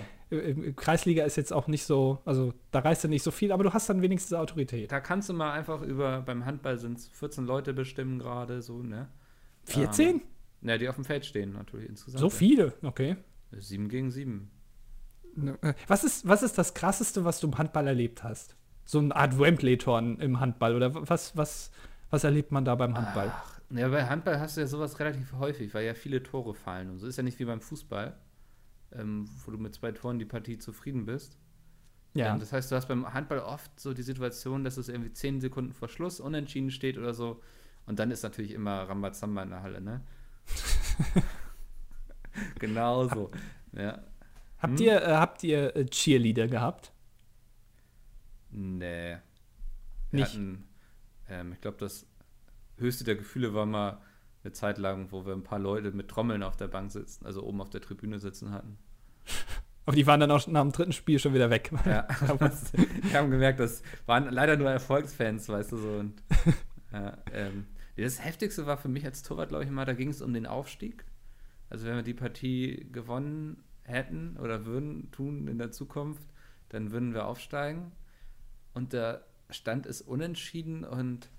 Kreisliga ist jetzt auch nicht so, also da reißt du nicht so viel, aber du hast dann wenigstens Autorität. Da kannst du mal einfach über, beim Handball sind es 14 Leute bestimmen gerade, so, ne? 14? Ne, die auf dem Feld stehen natürlich insgesamt. so viele, okay. Sieben gegen sieben. Äh, Was ist, was ist das Krasseste, was du im Handball erlebt hast? So eine Art Wembley-Tor im Handball oder was, was, was erlebt man da beim Handball? Ach, ja, bei Handball hast du ja sowas relativ häufig, weil ja viele Tore fallen. Und so ist ja nicht wie beim Fußball, ähm, wo du mit zwei Toren die Partie zufrieden bist. ja. Ähm, das heißt, du hast beim Handball oft so die Situation, dass es irgendwie zehn Sekunden vor Schluss unentschieden steht oder so. Und dann ist natürlich immer Rambazamba in der Halle, ne? genau so. Ja. Habt hm? ihr, äh, habt ihr äh, Cheerleader gehabt? Nee. Wir Nicht? hatten, ähm, ich glaube, das höchste der Gefühle war mal eine Zeit lang, wo wir ein paar Leute mit Trommeln auf der Bank sitzen, also oben auf der Tribüne sitzen hatten. Aber die waren dann auch nach dem dritten Spiel schon wieder weg. Ja, wir haben gemerkt, das waren leider nur Erfolgsfans, weißt du so. Und, ja, ähm, das Heftigste war für mich als Torwart, glaube ich mal, da ging es um den Aufstieg. Also wenn wir die Partie gewonnen hätten oder würden tun in der Zukunft, dann würden wir aufsteigen. Und der Stand ist unentschieden und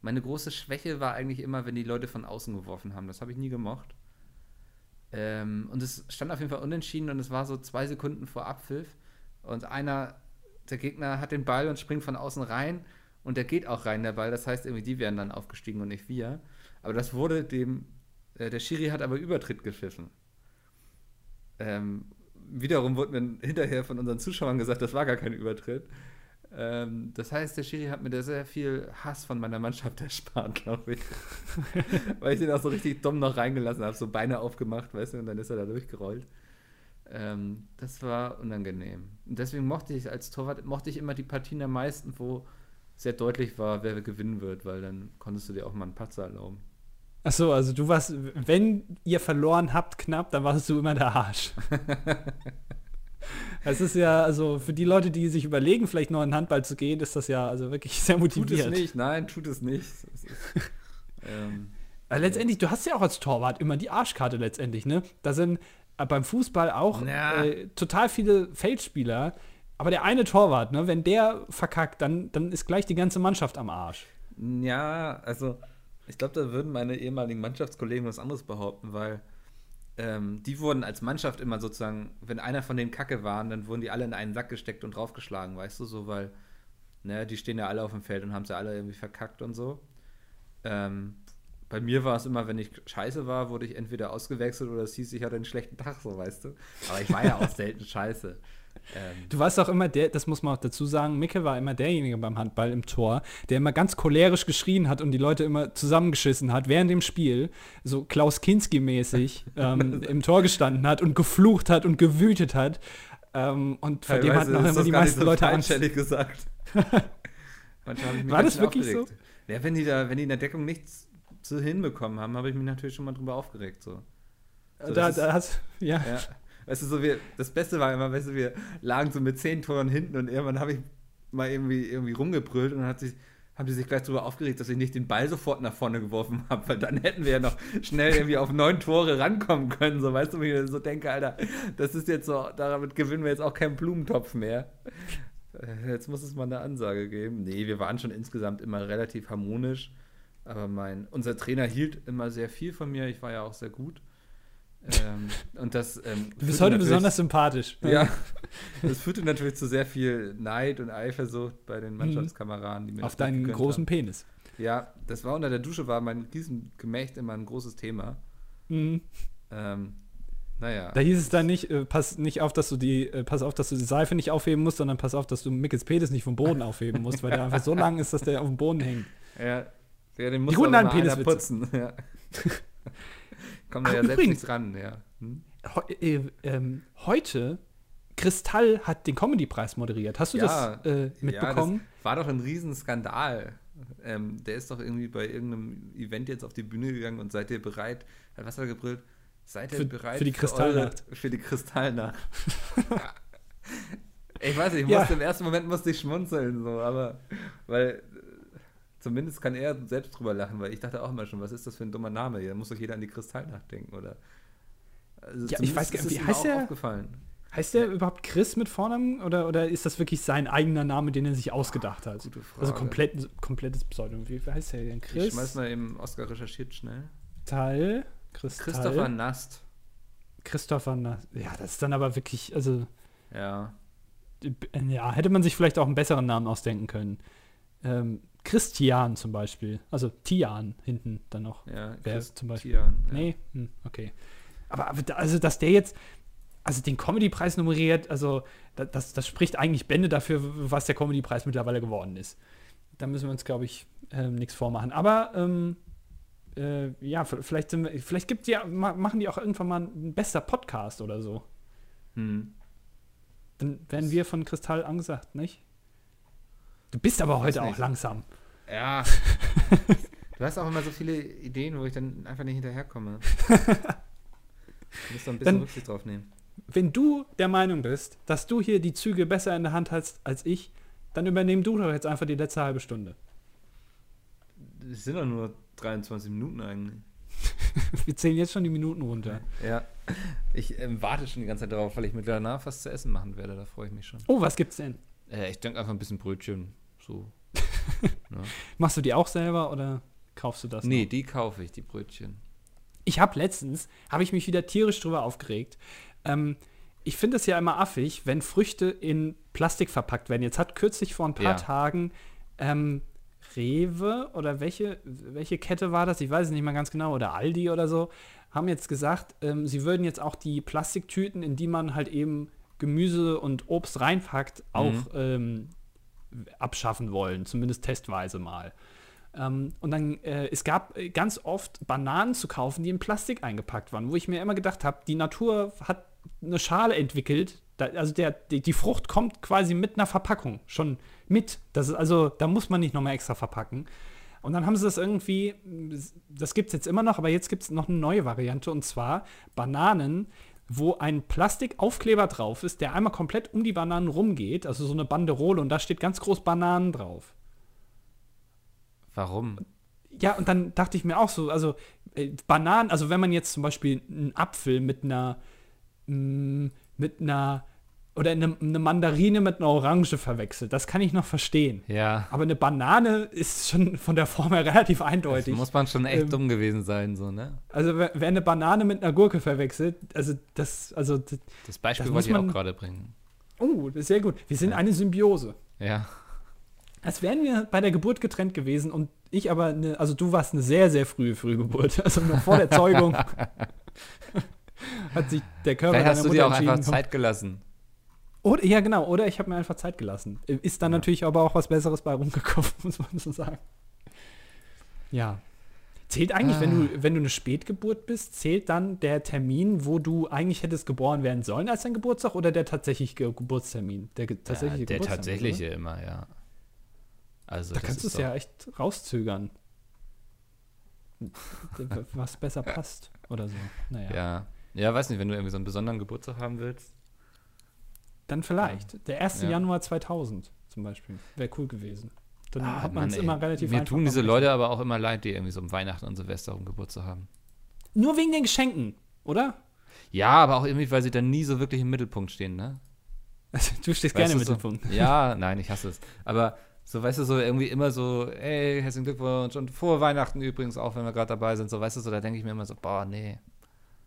meine große Schwäche war eigentlich immer, wenn die Leute von außen geworfen haben. Das habe ich nie gemocht. Ähm, und es stand auf jeden Fall unentschieden und es war so zwei Sekunden vor Abpfiff. Und einer, der Gegner hat den Ball und springt von außen rein und der geht auch rein, der Ball. Das heißt, irgendwie die wären dann aufgestiegen und nicht wir. Aber das wurde dem, äh, der Schiri hat aber Übertritt gepfiffen. Ähm, wiederum wurde mir hinterher von unseren Zuschauern gesagt, das war gar kein Übertritt. Ähm, das heißt, der Schiri hat mir da sehr viel Hass von meiner Mannschaft erspart, glaube ich. Weil ich den auch so richtig dumm noch reingelassen habe, so Beine aufgemacht, weißt du, und dann ist er da durchgerollt. Ähm, das war unangenehm. Und deswegen mochte ich als Torwart, mochte ich immer die Partien am meisten, wo sehr deutlich war, wer gewinnen wird, weil dann konntest du dir auch mal einen Patzer erlauben. Ach so, also du warst, wenn ihr verloren habt knapp, dann warst du immer der Arsch. Es ist ja, also für die Leute, die sich überlegen, vielleicht noch in Handball zu gehen, ist das ja also wirklich sehr Tut motiviert. es nicht, nein, tut es nicht. Ähm, letztendlich, du hast ja auch als Torwart immer die Arschkarte letztendlich, ne? Da sind äh, beim Fußball auch äh, total viele Feldspieler, aber der eine Torwart, ne, wenn der verkackt, dann, dann ist gleich die ganze Mannschaft am Arsch. Ja, also ich glaube, da würden meine ehemaligen Mannschaftskollegen was anderes behaupten, weil ähm, die wurden als Mannschaft immer sozusagen, wenn einer von denen Kacke waren, dann wurden die alle in einen Sack gesteckt und draufgeschlagen, weißt du, so, weil, ne, die stehen ja alle auf dem Feld und haben sie alle irgendwie verkackt und so. Ähm, bei mir war es immer, wenn ich scheiße war, wurde ich entweder ausgewechselt oder es hieß, ich hatte einen schlechten Tag, so, weißt du. Aber ich war ja auch selten scheiße. Ähm, Du warst auch immer der, das muss man auch dazu sagen, Micke war immer derjenige beim Handball im Tor, der immer ganz cholerisch geschrien hat und die Leute immer zusammengeschissen hat während dem Spiel, so Klaus Kinski-mäßig ähm, im Tor gestanden hat und geflucht hat und gewütet hat. Ähm, und vor dem hatten auch immer die meisten so Leute Angst. gesagt. War das wirklich aufgeregt. Ja, wenn die da, wenn die in der Deckung nichts zu hinbekommen haben, habe ich mich natürlich schon mal drüber aufgeregt. So. So, da, da hast, ja. Ja. Weißt du, so wir, das Beste war immer, weißt du, wir lagen so mit zehn Toren hinten und irgendwann habe ich mal irgendwie, irgendwie rumgebrüllt und dann hat sich, haben die sich gleich darüber aufgeregt, dass ich nicht den Ball sofort nach vorne geworfen habe, weil dann hätten wir ja noch schnell irgendwie auf neun Tore rankommen können. So, weißt du, wie ich so denke, Alter, das ist jetzt so, damit gewinnen wir jetzt auch keinen Blumentopf mehr. Äh, Jetzt muss es mal eine Ansage geben. Nee, wir waren schon insgesamt immer relativ harmonisch. Aber mein, unser Trainer hielt immer sehr viel von mir. Ich war ja auch sehr gut. Ähm, und das, ähm, du bist heute besonders sympathisch. Ja, das führte natürlich zu sehr viel Neid und Eifersucht bei den Mannschaftskameraden. Die mir Auf deinen großen haben. Penis. Ja, das war unter der Dusche, war mein Riesengemächt immer ein großes Thema. Mhm. Ähm, naja. Da hieß es dann nicht, äh, pass nicht auf, dass du die, äh, pass auf, dass du die Seife nicht aufheben musst, sondern pass auf, dass du Mickels Penis nicht vom Boden aufheben musst, weil der einfach so lang ist, dass der auf dem Boden hängt. Ja, ja den muss die guten alten Penis putzen. Ja. Ja selbst nicht ran, ja. Hm? He äh, ähm, heute Kristall hat den Comedy-Preis moderiert. Hast du ja, das äh, mitbekommen? Ja, das war doch ein Riesenskandal. Ähm, der ist doch irgendwie bei irgendeinem Event jetzt auf die Bühne gegangen und seid ihr bereit? Was hat er gebrüllt? Seid ihr für, bereit für die Kristallnacht? Für, für die Kristallnacht. ich weiß nicht, ich musste, im ersten Moment musste ich schmunzeln, so, aber weil zumindest kann er selbst drüber lachen, weil ich dachte auch immer schon, was ist das für ein dummer Name? Da muss doch jeder an die Kristallnacht denken, oder? Also ja, ich weiß gar nicht, wie heißt der? Aufgefallen. Heißt der überhaupt Chris mit Vornamen oder, oder ist das wirklich sein eigener Name, den er sich ausgedacht hat? Gute Frage. Also komplett, komplettes Pseudonym. Wie heißt der denn? Chris? Ich schmeiß mal eben, Oscar recherchiert schnell. Teil. Kristall. Christopher Nast. Christopher Nast. Ja, das ist dann aber wirklich, also. Ja. Ja, hätte man sich vielleicht auch einen besseren Namen ausdenken können. Ähm, Christian zum Beispiel. Also Tian hinten dann noch. Ja, Wer zum Beispiel. Tian, ja. Nee, hm, okay. Aber, aber also, dass der jetzt, also den Comedy-Preis nummeriert, also das, das spricht eigentlich Bände dafür, was der Comedy-Preis mittlerweile geworden ist. Da müssen wir uns, glaube ich, ähm, nichts vormachen. Aber ähm, äh, ja, vielleicht, sind wir, vielleicht gibt die, machen die auch irgendwann mal ein bester Podcast oder so. Hm. Dann werden wir von Kristall angesagt, nicht? Du bist aber heute auch langsam. Ja. du hast auch immer so viele Ideen, wo ich dann einfach nicht hinterherkomme. Du musst da ein bisschen dann, Rücksicht drauf nehmen. Wenn du der Meinung bist, dass du hier die Züge besser in der Hand hast als ich, dann übernehm du doch jetzt einfach die letzte halbe Stunde. Es sind doch nur 23 Minuten eigentlich. Wir zählen jetzt schon die Minuten runter. Ja. Ich ähm, warte schon die ganze Zeit darauf, weil ich mit danach was zu essen machen werde. Da freue ich mich schon. Oh, was gibt's denn? Äh, ich denke einfach ein bisschen Brötchen. So. ja. Machst du die auch selber oder kaufst du das? Nee, noch? die kaufe ich, die Brötchen. Ich habe letztens, habe ich mich wieder tierisch drüber aufgeregt. Ähm, ich finde es ja immer affig, wenn Früchte in Plastik verpackt werden. Jetzt hat kürzlich vor ein paar ja. Tagen ähm, Rewe oder welche, welche Kette war das? Ich weiß es nicht mal ganz genau. Oder Aldi oder so, haben jetzt gesagt, ähm, sie würden jetzt auch die Plastiktüten, in die man halt eben Gemüse und Obst reinpackt, auch mhm. ähm, abschaffen wollen, zumindest testweise mal. Ähm, und dann, äh, es gab äh, ganz oft Bananen zu kaufen, die in Plastik eingepackt waren, wo ich mir immer gedacht habe, die Natur hat eine Schale entwickelt, da, also der, die, die, Frucht kommt quasi mit einer Verpackung schon mit. Das ist also, da muss man nicht nochmal extra verpacken. Und dann haben sie das irgendwie, das gibt es jetzt immer noch, aber jetzt gibt es noch eine neue Variante und zwar Bananen, wo ein Plastikaufkleber drauf ist, der einmal komplett um die Bananen rumgeht, also so eine Banderole und da steht ganz groß Bananen drauf. Warum? Ja, und dann dachte ich mir auch so, also äh, Bananen, also wenn man jetzt zum Beispiel einen Apfel mit einer, mh, mm, mit einer oder eine, eine, Mandarine mit einer Orange verwechselt. Das kann ich noch verstehen. Ja. Aber eine Banane ist schon von der Form her relativ eindeutig. Das muss man schon echt ähm, dumm gewesen sein, so, ne? Also, wer, wer, eine Banane mit einer Gurke verwechselt, also das, also. Das, das Beispiel das wollte ich auch gerade bringen. Oh, das ist sehr gut. Wir sind ja. eine Symbiose. Ja. Als wären wir bei der Geburt getrennt gewesen und ich aber, eine, also du warst eine sehr, sehr frühe Frühgeburt. Also noch vor der Zeugung hat sich der Körper Vielleicht hast du dir auch einfach Zeit gelassen. Oder, ja, genau. Oder ich habe mir einfach Zeit gelassen. Ist dann ja. natürlich aber auch was Besseres bei rumgekommen, muss man so sagen. Ja. Zählt eigentlich, ah. wenn, du, wenn du eine Spätgeburt bist, zählt dann der Termin, wo du eigentlich hättest geboren werden sollen als dein Geburtstag oder der tatsächliche Geburtstermin? Der tatsächliche ja, Der tatsächliche oder? immer, ja. Also, da kannst du es ja echt rauszögern. was besser passt oder so. Naja. Ja. Ja, weiß nicht, wenn du irgendwie so einen besonderen Geburtstag haben willst. Dann vielleicht. Der 1. Ja. Januar 2000 zum Beispiel. Wäre cool gewesen. Dann ah, hat man es immer relativ Mir tun diese Leute aber auch immer leid, die irgendwie so um Weihnachten und Silvester um Geburtstag haben. Nur wegen den Geschenken, oder? Ja, aber auch irgendwie, weil sie dann nie so wirklich im Mittelpunkt stehen, ne? du stehst weißt gerne im Mittelpunkt. So? Ja, nein, ich hasse es. Aber So, weißt du, so irgendwie immer so, ey, herzlichen Glückwunsch und frohe Weihnachten übrigens, auch wenn wir gerade dabei sind. So, weißt du, so, da denke ich mir immer so, boah, nee.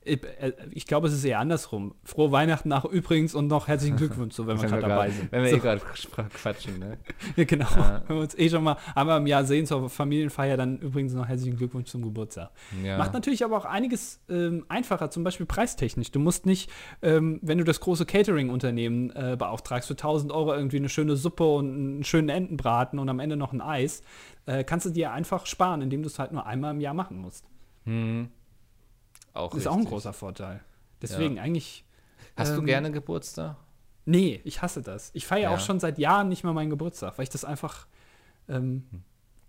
Ich, äh, ich glaube, es ist eher andersrum. Frohe Weihnachten nach übrigens und noch herzlichen Glückwunsch, so, wenn wir gerade dabei sind. Wenn wir so. eh gerade quatschen, ne? Ja, genau. Ja. Wenn wir uns eh schon mal einmal im Jahr sehen zur Familienfeier, dann übrigens noch herzlichen Glückwunsch zum Geburtstag. Ja. Macht natürlich aber auch einiges ähm, einfacher, zum Beispiel preistechnisch. Du musst nicht, ähm, wenn du das große Catering-Unternehmen äh, beauftragst, für 1000 Euro irgendwie eine schöne Suppe und einen schönen Entenbraten und am Ende noch ein Eis, äh, kannst du dir einfach sparen, indem du es halt nur einmal im Jahr machen musst. Hm. Auch Das ist auch ein richtig. großer Vorteil. Deswegen eigentlich. Hast du ähm, gerne Geburtstag? Nee, ich hasse das. Ich feiere Ja. auch schon seit Jahren nicht mehr meinen Geburtstag, weil ich das einfach. Ähm, Hm.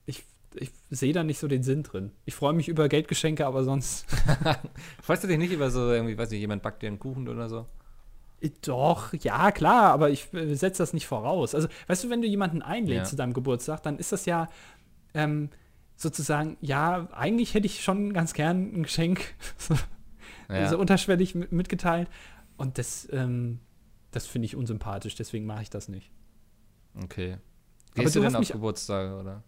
ich ich sehe da nicht so den Sinn drin. Ich freue mich über Geldgeschenke, aber sonst. Freust du dich nicht über so irgendwie, weiß nicht, jemand backt dir einen Kuchen oder so? Doch, ja, klar, aber ich äh, setze das nicht voraus. Also, weißt du, wenn du jemanden einlädst Ja. zu deinem Geburtstag, dann ist das ja ähm, sozusagen, ja, eigentlich hätte ich schon ganz gern ein Geschenk so, Ja. so unterschwellig mit, mitgeteilt. Und das, ähm, das finde ich unsympathisch, deswegen mache ich das nicht. Okay. Aber Gehst du du hast denn auf Geburtstage, oder?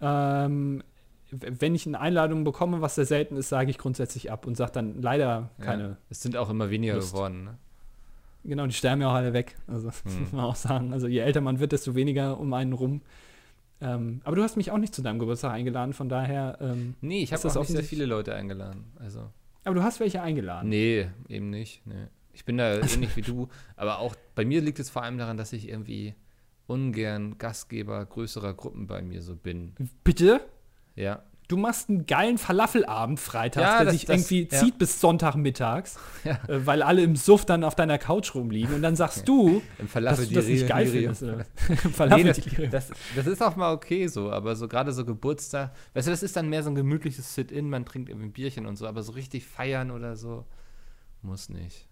Ähm, wenn ich eine Einladung bekomme, was sehr selten ist, sage ich grundsätzlich ab und sage dann leider keine. Ja. Es sind auch immer weniger Lust. geworden, ne? Genau, die sterben ja auch alle weg. Also, das Hm. muss man auch sagen. Also, je älter man wird, desto weniger um einen rum. Ähm, aber du hast mich auch nicht zu deinem Geburtstag eingeladen, von daher. Ähm, Nee, ich habe das auch nicht sehr viele Leute eingeladen. Also. aber du hast welche eingeladen. Nee, eben nicht. Nee. Ich bin da ähnlich wie du. Aber auch bei mir liegt es vor allem daran, dass ich irgendwie ungern Gastgeber größerer Gruppen bei mir so bin. Bitte? Ja. Du machst einen geilen Falafelabend freitags, Ja, der das- sich das- irgendwie ja. zieht bis Sonntagmittags, Ja. äh, weil alle im Suff dann auf deiner Couch rumliegen. Und dann sagst du, Im dass du das nicht geil findest. Falafel Nee, das, das, das ist auch mal okay so, aber so gerade so Geburtstag, weißt du, das ist dann mehr so ein gemütliches Sit-In, man trinkt irgendwie ein Bierchen und so, aber so richtig feiern oder so, muss nicht.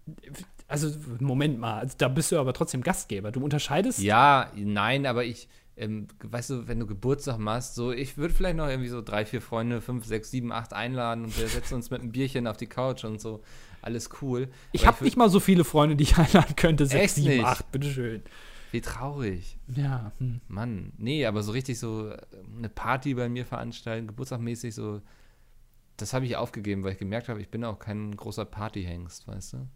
Also, Moment mal, also, da bist du aber trotzdem Gastgeber. Du unterscheidest. Ja, nein, aber ich, ähm, weißt du, wenn du Geburtstag machst, so, ich würde vielleicht noch irgendwie so drei, vier Freunde, fünf, sechs, sieben, acht einladen und wir setzen uns mit einem Bierchen auf die Couch und so, alles cool. Ich habe nicht mal so viele Freunde, die ich einladen könnte. Sechs, sieben, nicht? acht, bitteschön. Wie traurig. Ja, hm. Mann, nee, aber so richtig so äh, eine Party bei mir veranstalten, geburtstagmäßig so, das habe ich aufgegeben, weil ich gemerkt habe, ich bin auch kein großer Partyhengst, weißt du?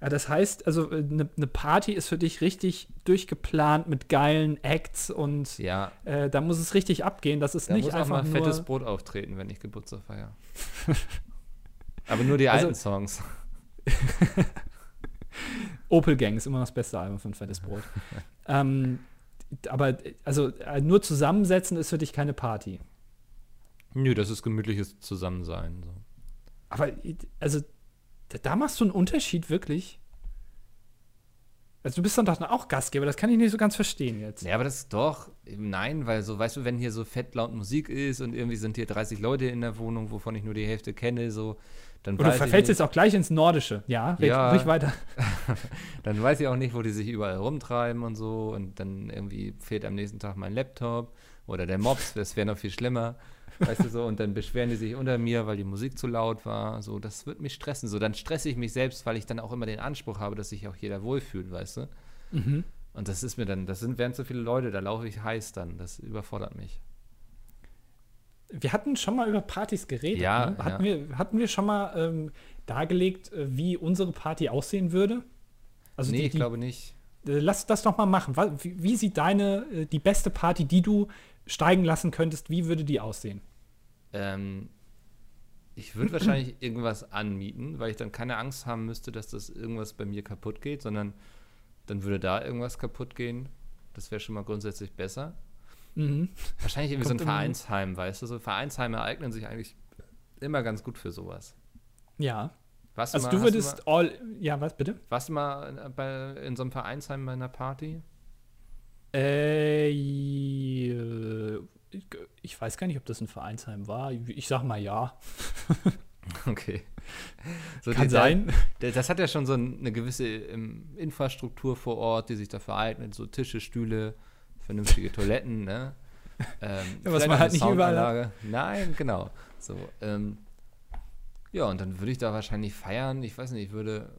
Ja, das heißt, also eine ne Party ist für dich richtig durchgeplant mit geilen Acts und Ja, äh, da muss es richtig abgehen. Das ist da nicht muss auch einfach mal nur. fettes Brot auftreten, wenn ich Geburtstag feiere. aber nur die Also- alten Songs. Opel Gang ist immer noch das beste Album von Fettes Brot. ähm, aber also äh, nur zusammensetzen ist für dich keine Party. Nö, das ist gemütliches Zusammensein. So. Aber also da, da machst du einen Unterschied wirklich. Also du bist dann doch auch Gastgeber, das kann ich nicht so ganz verstehen jetzt. Ja, aber das ist doch, nein, weil so, weißt du, wenn hier so fett laut Musik ist und irgendwie sind hier 30 Leute in der Wohnung, wovon ich nur die Hälfte kenne, so, dann du weiß ich verfällst jetzt auch gleich ins Nordische. Ja, Ja. ruhig weiter. dann weiß ich auch nicht, wo die sich überall rumtreiben und so. Und dann irgendwie fehlt am nächsten Tag mein Laptop oder der Mops, das wäre noch viel schlimmer. Weißt du so, und dann beschweren die sich unter mir, weil die Musik zu laut war. So, das wird mich stressen. So, dann stresse ich mich selbst, weil ich dann auch immer den Anspruch habe, dass sich auch jeder wohlfühlt, weißt du? Mhm. Und das ist mir dann, das sind, wären zu viele Leute, da laufe ich heiß dann. Das überfordert mich. Wir hatten schon mal über Partys geredet. Ja, ne? hatten, ja. Wir, hatten wir schon mal ähm, dargelegt, äh, wie unsere Party aussehen würde? Also nee, die, ich die, glaube nicht. äh, lass das doch mal machen. Wie sieht deine, äh, die beste Party, die du steigen lassen könntest, wie würde die aussehen? Ähm, ich würde wahrscheinlich irgendwas anmieten, weil ich dann keine Angst haben müsste, dass das irgendwas bei mir kaputt geht, sondern dann würde da irgendwas kaputt gehen. Das wäre schon mal grundsätzlich besser. Mhm. Wahrscheinlich irgendwie so ein Kommt Vereinsheim, weißt du? So Vereinsheime eignen sich eigentlich immer ganz gut für sowas. Ja. Warst Also mal, du würdest all. Ja, was bitte? mal, warst du mal bei, in so einem Vereinsheim bei einer Party? Äh, ich, weiß gar nicht, ob das ein Vereinsheim war. Ich sag mal ja. Okay. So Kann die- sein. Der- Das hat ja schon so eine gewisse ähm, Infrastruktur vor Ort, die sich dafür eignet, so Tische, Stühle, vernünftige Toiletten, ne? Ähm, Ja, was man halt nicht überall hat. Nein, genau. So, ähm, ja, und dann würde ich da wahrscheinlich feiern. Ich weiß nicht, ich würde.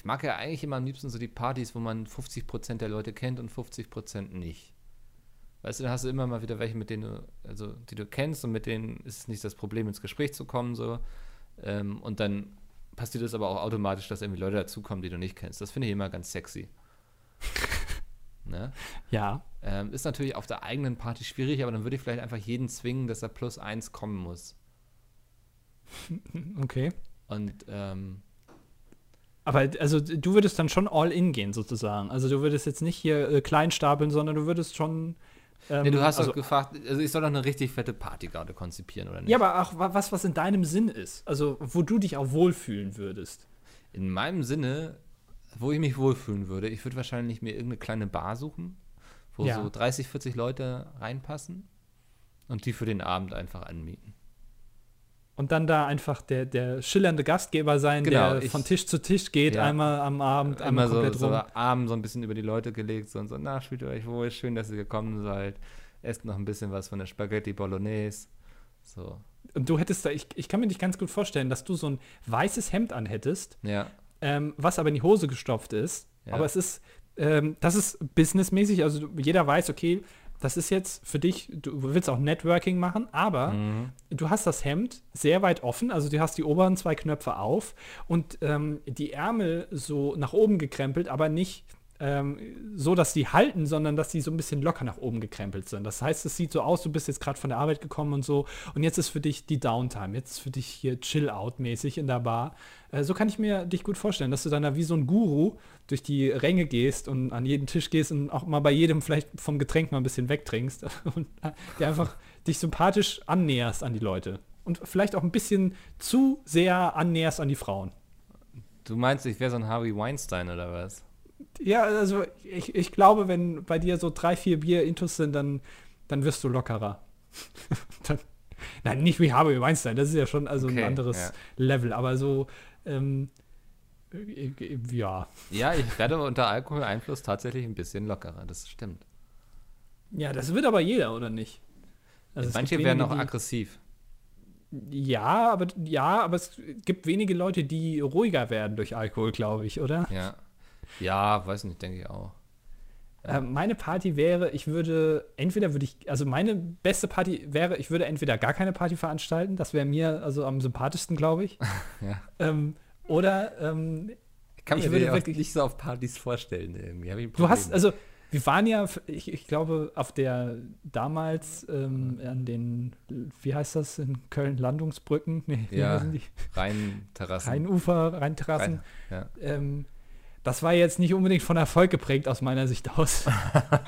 Ich mag ja eigentlich immer am liebsten so die Partys, wo man 50% der Leute kennt und 50% nicht. Weißt du, dann hast du immer mal wieder welche, mit denen du, also die du kennst und mit denen ist es nicht das Problem, ins Gespräch zu kommen, so. Ähm, und dann passiert es aber auch automatisch, dass irgendwie Leute dazukommen, die du nicht kennst. Das finde ich immer ganz sexy. ne? Ja. Ähm, ist natürlich auf der eigenen Party schwierig, aber dann würde ich vielleicht einfach jeden zwingen, dass er plus eins kommen muss. Okay. Und ähm, Aber also du würdest dann schon all in gehen sozusagen. Also du würdest jetzt nicht hier äh, klein stapeln, sondern du würdest schon. Ähm, nee, du hast also, doch gefragt, also ich soll doch eine richtig fette Party gerade konzipieren, oder nicht? Ja, aber auch wa- was, was in deinem Sinn ist. Also wo du dich auch wohlfühlen würdest. In meinem Sinne, wo ich mich wohlfühlen würde, ich würde wahrscheinlich mir irgendeine kleine Bar suchen, wo Ja. so 30, 40 Leute reinpassen und die für den Abend einfach anmieten. Und dann da einfach der, der schillernde Gastgeber sein, Genau, der ich- von Tisch zu Tisch geht, Ja. einmal am Abend, einmal so, komplett so rum. Arm so ein bisschen über die Leute gelegt so und so, na, fühlt euch wohl, schön, dass ihr gekommen seid. Esst noch ein bisschen was von der Spaghetti Bolognese. So, Und du hättest da, ich, ich kann mir dich ganz gut vorstellen, dass du so ein weißes Hemd anhättest, ja. ähm, was aber in die Hose gestopft ist. Ja. Aber es ist, ähm, das ist businessmäßig, also jeder weiß, okay, das ist jetzt für dich, du willst auch Networking machen, aber Mhm. du hast das Hemd sehr weit offen, also du hast die oberen zwei Knöpfe auf und ähm, die Ärmel so nach oben gekrempelt, aber nicht ähm, so, dass die halten, sondern dass die so ein bisschen locker nach oben gekrempelt sind. Das heißt, es sieht so aus, du bist jetzt gerade von der Arbeit gekommen und so und jetzt ist für dich die Downtime, jetzt ist für dich hier Chill-Out-mäßig in der Bar. Äh, so kann ich mir dich gut vorstellen, dass du dann da wie so ein Guru durch die Ränge gehst und an jeden Tisch gehst und auch mal bei jedem vielleicht vom Getränk mal ein bisschen wegtrinkst und äh, dir einfach dich sympathisch annäherst an die Leute. Und vielleicht auch ein bisschen zu sehr annäherst an die Frauen. Du meinst, ich wäre so ein Harvey Weinstein oder was? Ja, also ich, ich glaube, wenn bei dir so drei, vier Bier intus sind, dann, dann wirst du lockerer. dann, nein, nicht wie Harvey Weinstein, das ist ja schon also Okay, ein anderes ja. Level, aber so, ähm, äh, äh, ja. Ja, ich werde unter Alkoholeinfluss tatsächlich ein bisschen lockerer, das stimmt. Ja, das wird aber jeder, oder nicht? Also Manche werden auch aggressiv. Ja, aber ja, aber es gibt wenige Leute, die ruhiger werden durch Alkohol, glaube ich, oder? Ja. Ja, weiß nicht, denke ich auch. Äh, meine Party wäre, ich würde, entweder würde ich, also meine beste Party wäre, ich würde entweder gar keine Party veranstalten, das wäre mir also am sympathischsten, glaube ich. Ja. ähm, oder ähm, Ich kann Ich mir würde wirklich- nicht so auf Partys vorstellen irgendwie. Ich du hast, also wir waren ja, ich, ich glaube, auf der damals ähm, an den, wie heißt das, in Köln, Landungsbrücken? Nee, Ja, heißen die? rein Terrassen. Rheinufer, Rheinterrassen. Rein, ja. Ähm, das war jetzt nicht unbedingt von Erfolg geprägt aus meiner Sicht aus.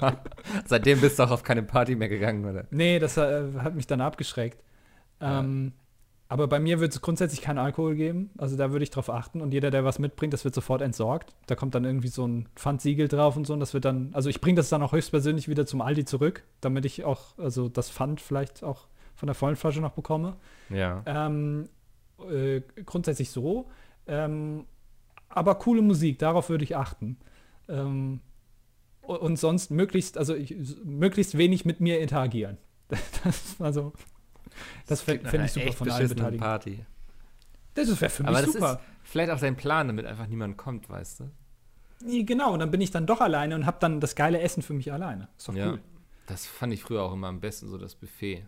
Seitdem bist du auch auf keine Party mehr gegangen, oder? Nee, das äh, hat mich dann abgeschreckt. Ja. Ähm, aber bei mir wird es grundsätzlich keinen Alkohol geben. Also da würde ich drauf achten. Und jeder, der was mitbringt, das wird sofort entsorgt. Da kommt dann irgendwie so ein Pfandsiegel drauf und so. Und das wird dann, also ich bringe das dann auch höchstpersönlich wieder zum Aldi zurück, damit ich auch, also das Pfand vielleicht auch von der vollen Flasche noch bekomme. Ja. Ähm, äh, grundsätzlich so. Ähm, aber coole Musik, darauf würde ich achten. Ähm, und sonst möglichst, also ich, möglichst wenig mit mir interagieren. Das, also, das fände fänd ich super von allen Beteiligten. Party. Das wäre für mich Aber das super. ist vielleicht auch dein Plan, damit einfach niemand kommt, weißt du? Nee, genau, und dann bin ich dann doch alleine und habe dann das geile Essen für mich alleine. Ist doch Ja. cool. Das fand ich früher auch immer am besten, so das Buffet.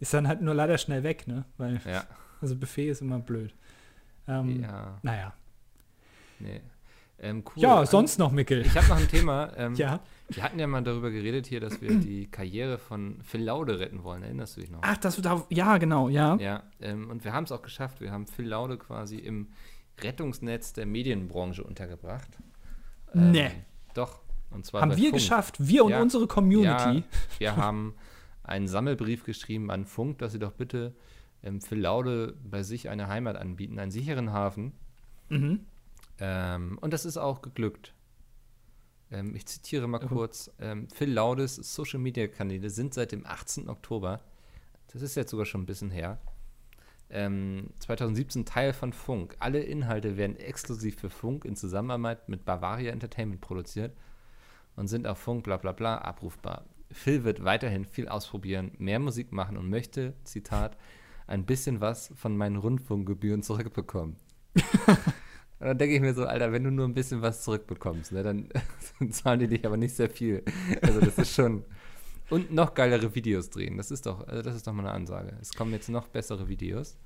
Ist dann halt nur leider schnell weg, ne? Weil, Ja. also Buffet ist immer blöd. Ähm, ja. Naja. Nee. Ähm, cool. Ja, sonst noch, Mickel. Ich habe noch ein Thema. Ähm, Ja. Wir hatten ja mal darüber geredet hier, dass wir die Karriere von Phil Laude retten wollen. Erinnerst du dich noch? Ach, das wird auch, ja, genau, ja. Ja, ähm, und wir haben es auch geschafft. Wir haben Phil Laude quasi im Rettungsnetz der Medienbranche untergebracht. Nee. Doch. Und zwar Haben wir Funk. geschafft, wir und Ja. unsere Community. Ja, wir haben einen Sammelbrief geschrieben an Funk, dass sie doch bitte ähm, Phil Laude bei sich eine Heimat anbieten, einen sicheren Hafen. Mhm. Ähm, und das ist auch geglückt. Ähm, ich zitiere mal Mhm. kurz. Ähm, Phil Laudes Social Media Kanäle sind seit dem 18. Oktober, das ist jetzt sogar schon ein bisschen her, ähm, 2017 Teil von Funk. Alle Inhalte werden exklusiv für Funk in Zusammenarbeit mit Bavaria Entertainment produziert und sind auf Funk bla bla bla abrufbar. Phil wird weiterhin viel ausprobieren, mehr Musik machen und möchte, Zitat, ein bisschen was von meinen Rundfunkgebühren zurückbekommen. Und dann denke ich mir so, Alter, wenn du nur ein bisschen was zurückbekommst, ne, dann, zahlen die dich aber nicht sehr viel. Also das ist schon. Und noch geilere Videos drehen. Das ist doch, also das ist doch mal eine Ansage. Es kommen jetzt noch bessere Videos.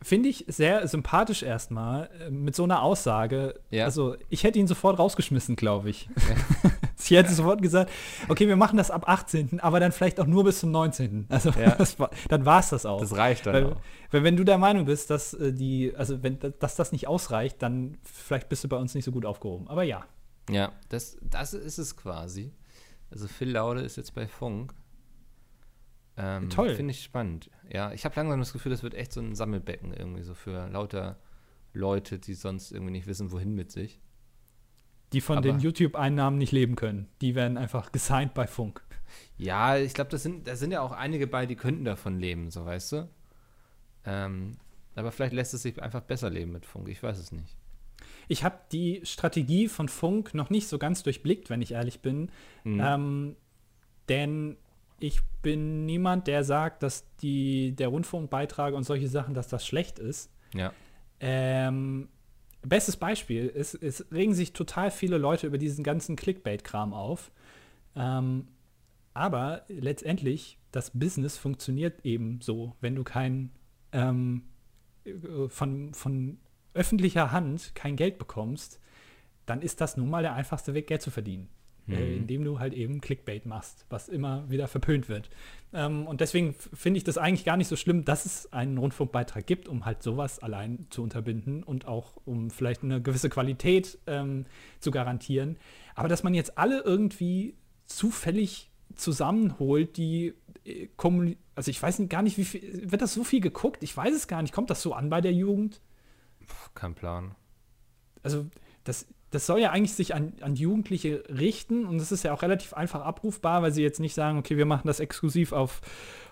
Finde ich sehr sympathisch erstmal äh, mit so einer Aussage. Ja. Also, ich hätte ihn sofort rausgeschmissen, glaube ich. ich hätte sofort gesagt, okay, wir machen das ab 18., aber dann vielleicht auch nur bis zum 19. Also, Ja. das war, dann war es das auch. Das reicht dann weil, auch. weil wenn du der Meinung bist, dass äh, die, also wenn dass das nicht ausreicht, dann vielleicht bist du bei uns nicht so gut aufgehoben. Aber ja. Ja, das, das ist es quasi. Also Phil Laude ist jetzt bei Funk. Ähm, Toll. Finde ich spannend. Ja, ich habe langsam das Gefühl, das wird echt so ein Sammelbecken irgendwie so für lauter Leute, die sonst irgendwie nicht wissen, wohin mit sich. Die von Aber- den YouTube-Einnahmen nicht leben können. Die werden einfach gesigned bei Funk. Ja, ich glaube, das sind, da sind ja auch einige bei, die könnten davon leben, so weißt du. Ähm, aber vielleicht lässt es sich einfach besser leben mit Funk. Ich weiß es nicht. Ich habe die Strategie von Funk noch nicht so ganz durchblickt, wenn ich ehrlich bin. Mhm. Ähm, denn ich bin niemand, der sagt, dass die, der Rundfunkbeitrag und solche Sachen, dass das schlecht ist. Ja. Ähm, bestes Beispiel ist, es regen sich total viele Leute über diesen ganzen Clickbait-Kram auf. Ähm, aber letztendlich, das Business funktioniert eben so, wenn du kein ähm, äh, von, von öffentlicher Hand kein Geld bekommst, dann ist das nun mal der einfachste Weg, Geld zu verdienen. Äh, Mhm. indem du halt eben Clickbait machst, was immer wieder verpönt wird. Ähm, und deswegen finde ich das eigentlich gar nicht so schlimm, dass es einen Rundfunkbeitrag gibt, um halt sowas allein zu unterbinden und auch um vielleicht eine gewisse Qualität ähm, zu garantieren. Aber dass man jetzt alle irgendwie zufällig zusammenholt, die äh, kommuni- also ich weiß gar nicht, wie viel, wird das so viel geguckt? Ich weiß es gar nicht. Kommt das so an bei der Jugend? Puh, kein Plan. also das, das soll ja eigentlich sich an, an Jugendliche richten und es ist ja auch relativ einfach abrufbar, weil sie jetzt nicht sagen, okay, wir machen das exklusiv auf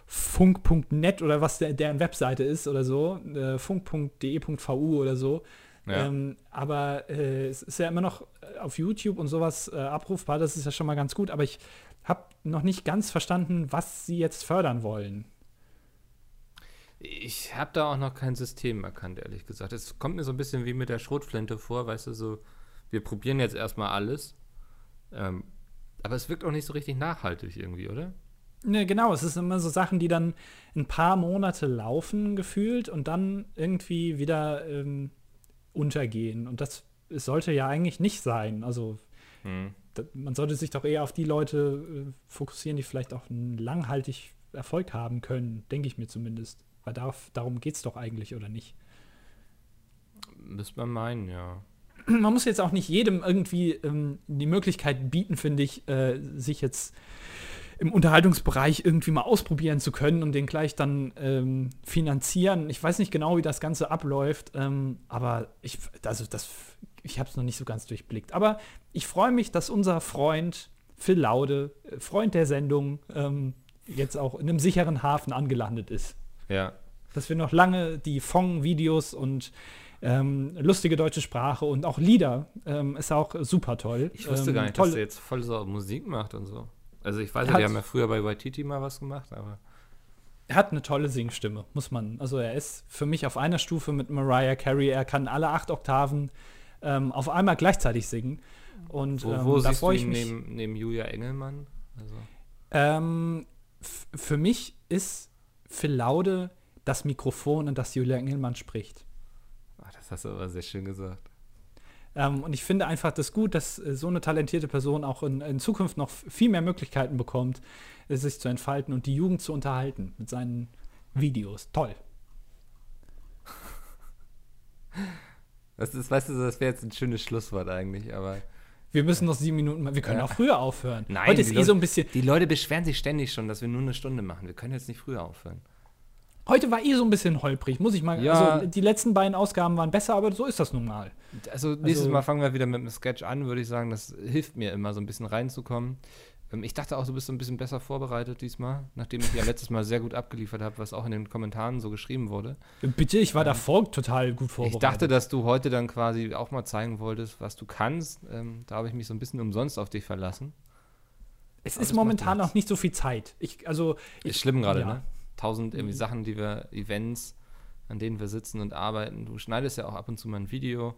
funk.net oder was der, deren Webseite ist oder so, äh, funk.de.vu oder so. Ja. Ähm, aber äh, es ist ja immer noch äh, auf YouTube und sowas äh, abrufbar, das ist ja schon mal ganz gut, aber ich habe noch nicht ganz verstanden, was sie jetzt fördern wollen. Ich habe da auch noch kein System erkannt, ehrlich gesagt. Es kommt mir so ein bisschen wie mit der Schrotflinte vor, weißt du, so, wir probieren jetzt erstmal alles. Ähm, aber es wirkt auch nicht so richtig nachhaltig irgendwie, oder? Ne, genau, es ist immer so Sachen, die dann ein paar Monate laufen, gefühlt, und dann irgendwie wieder ähm, untergehen. Und das es sollte ja eigentlich nicht sein. Also Hm. da, man sollte sich doch eher auf die Leute äh, fokussieren, die vielleicht auch einen langhaltig Erfolg haben können, denke ich mir zumindest. Weil darf, darum geht es doch eigentlich, oder nicht? Müsste man meinen, ja. man muss jetzt auch nicht jedem irgendwie ähm, die Möglichkeit bieten, finde ich, äh, sich jetzt im Unterhaltungsbereich irgendwie mal ausprobieren zu können und den gleich dann ähm, finanzieren. Ich weiß nicht genau, wie das Ganze abläuft, ähm, aber ich, also das, ich habe es noch nicht so ganz durchblickt. Aber ich freue mich, dass unser Freund Phil Laude, äh, Freund der Sendung, ähm, jetzt auch in einem sicheren Hafen angelandet ist. Ja. Dass wir noch lange die Fong-Videos und ähm, lustige deutsche Sprache und auch Lieder ähm, ist auch super toll. Ich wusste ähm, gar nicht, toll, dass er jetzt voll so Musik macht und so. Also ich weiß ja, die haben ja früher bei Waititi mal was gemacht, aber Er hat eine tolle Singstimme, muss man. Also er ist für mich auf einer Stufe mit Mariah Carey. Er kann alle acht Oktaven ähm, auf einmal gleichzeitig singen. Und wo, ähm, wo da siehst du freue ich mich. neben, neben Julia Engelmann? Also, Ähm, für mich ist Phil Laude das Mikrofon, in das Julia Engelmann spricht. Das hast du aber sehr schön gesagt. Ähm, und ich finde einfach das gut, dass äh, so eine talentierte Person auch in, in Zukunft noch viel mehr Möglichkeiten bekommt, äh, sich zu entfalten und die Jugend zu unterhalten mit seinen Videos. Toll. Das ist, weißt du, das wäre jetzt ein schönes Schlusswort eigentlich, aber Wir müssen noch sieben Minuten, wir können Ja. auch früher aufhören. Nein, Heute ist eh Leute- so ein bisschen, die Leute beschweren sich ständig schon, dass wir nur eine Stunde machen. Wir können jetzt nicht früher aufhören. Heute war eh so ein bisschen holprig, muss ich mal. Ja. Also die letzten beiden Ausgaben waren besser, aber so ist das nun mal. Also nächstes Also- Mal fangen wir wieder mit einem Sketch an, würde ich sagen. Das hilft mir immer so ein bisschen reinzukommen. Ähm, Ich dachte auch, du bist so ein bisschen besser vorbereitet diesmal, nachdem ich ja letztes Mal sehr gut abgeliefert habe, was auch in den Kommentaren so geschrieben wurde. Bitte, ich war davor total gut vorbereitet. Ich dachte, dass du heute dann quasi auch mal zeigen wolltest, was du kannst. Ähm, da habe ich mich so ein bisschen umsonst auf dich verlassen. es aber ist momentan auch nicht so viel Zeit. Ich, also, ich, Ist schlimm gerade, ja. ne? Tausend irgendwie Mhm. Sachen, die wir, Events, an denen wir sitzen und arbeiten. Du schneidest ja auch ab und zu mal ein Video.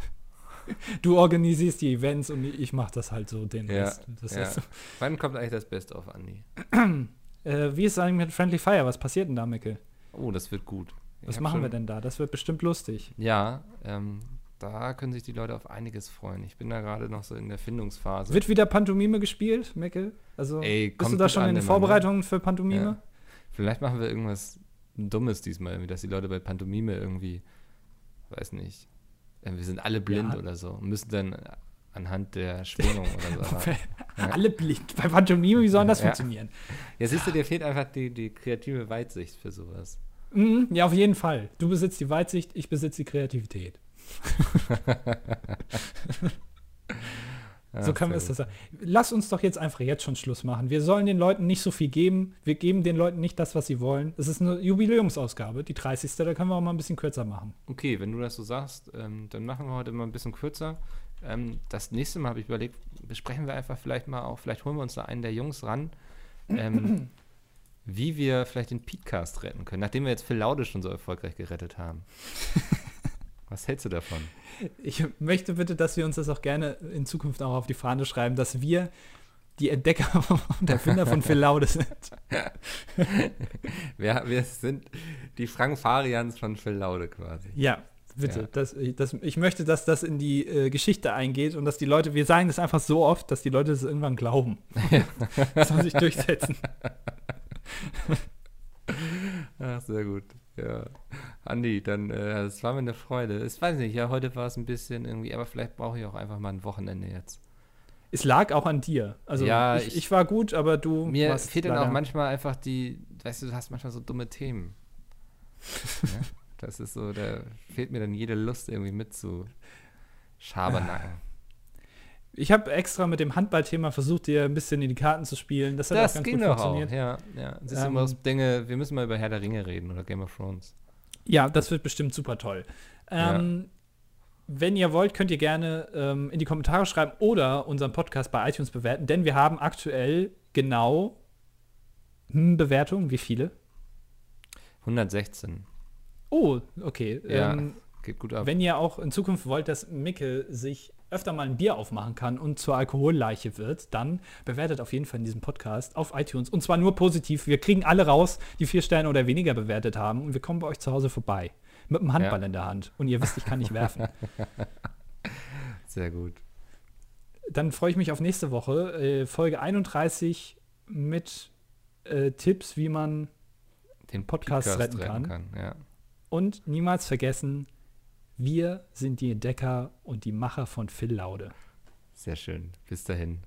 du organisierst die Events und ich mache das halt so den Ja, Rest. Das ja. ist, Wann kommt eigentlich das Best of, Andi? äh, wie ist es eigentlich mit Friendly Fire? Was passiert denn da, Mickel? Oh, das wird gut. Ich Was machen wir denn da? Das wird bestimmt lustig. Ja, ähm, da können sich die Leute auf einiges freuen. Ich bin da gerade noch so in der Findungsphase. Wird wieder Pantomime gespielt, Mickel? Also Ey, bist du da schon in den ne? Vorbereitungen für Pantomime? Vielleicht machen wir irgendwas Dummes diesmal, dass die Leute bei Pantomime irgendwie, weiß nicht, äh, wir sind alle blind Ja. oder so und müssen dann anhand der Schwingung oder so. Ja. Alle blind. Bei Pantomime, wie soll das Ja. funktionieren? Ja, siehst du, dir fehlt einfach die, die kreative Weitsicht für sowas. Mhm, ja, auf jeden Fall. Du besitzt die Weitsicht, ich besitze die Kreativität. so können wir es sagen. Lass uns doch jetzt einfach jetzt schon Schluss machen. Wir sollen den Leuten nicht so viel geben. Wir geben den Leuten nicht das, was sie wollen. Es ist eine Jubiläumsausgabe, die 30. Da können wir auch mal ein bisschen kürzer machen. Okay, wenn du das so sagst, ähm, dann machen wir heute mal ein bisschen kürzer. Ähm, das nächste Mal habe ich überlegt, besprechen wir einfach vielleicht mal auch, vielleicht holen wir uns da einen der Jungs ran, ähm, wie wir vielleicht den Podcast retten können, nachdem wir jetzt Phil Laude schon so erfolgreich gerettet haben. Was hältst du davon? Ich möchte bitte, dass wir uns das auch gerne in Zukunft auch auf die Fahne schreiben, dass wir die Entdecker und Erfinder von Phil Laude sind. Wir, wir sind die Frank Farians von Phil Laude quasi. Ja, bitte. Ja. Das, das, ich möchte, dass das in die äh, Geschichte eingeht und dass die Leute, wir sagen das einfach so oft, dass die Leute das irgendwann glauben. das soll sich durchsetzen. Ach, sehr gut. Ja. Andi, dann, äh, es war mir eine Freude. Ich weiß nicht, ja, heute war es ein bisschen irgendwie, aber vielleicht brauche ich auch einfach mal ein Wochenende jetzt. Es lag auch an dir. Also Ja, ich, ich- ich war gut, aber du Mir fehlt dann auch manchmal einfach die, weißt du, du hast manchmal so dumme Themen. ja? Das ist so, da fehlt mir dann jede Lust irgendwie mit zu Schabernacken. Ich habe extra mit dem Handballthema versucht, dir ein bisschen in die Karten zu spielen. Das hat auch Das ganz ging gut auch, funktioniert. ja. ja. Siehst du, Ähm, so Dinge, wir müssen mal über Herr der Ringe reden oder Game of Thrones. Ja, das wird bestimmt super toll. Ähm, Wenn ihr wollt, könnt ihr gerne ähm, in die Kommentare schreiben oder unseren Podcast bei iTunes bewerten, denn wir haben aktuell genau hm, Bewertungen. Wie viele? 116. Oh, okay. Ja, Ähm, geht gut ab. wenn ihr auch in Zukunft wollt, dass Mickel sich öfter mal ein Bier aufmachen kann und zur Alkoholleiche wird, dann bewertet auf jeden Fall in diesem Podcast auf iTunes. Und zwar nur positiv. Wir kriegen alle raus, die vier Sterne oder weniger bewertet haben. Und wir kommen bei euch zu Hause vorbei. Mit einem Handball Ja. in der Hand. Und ihr wisst, ich kann nicht werfen. Sehr gut. Dann freue ich mich auf nächste Woche. Äh, Folge 31 mit äh, Tipps, wie man Den Podcast retten kann. Ja. und niemals vergessen, wir sind die Entdecker und die Macher von Phil Laude. Sehr schön. Bis dahin.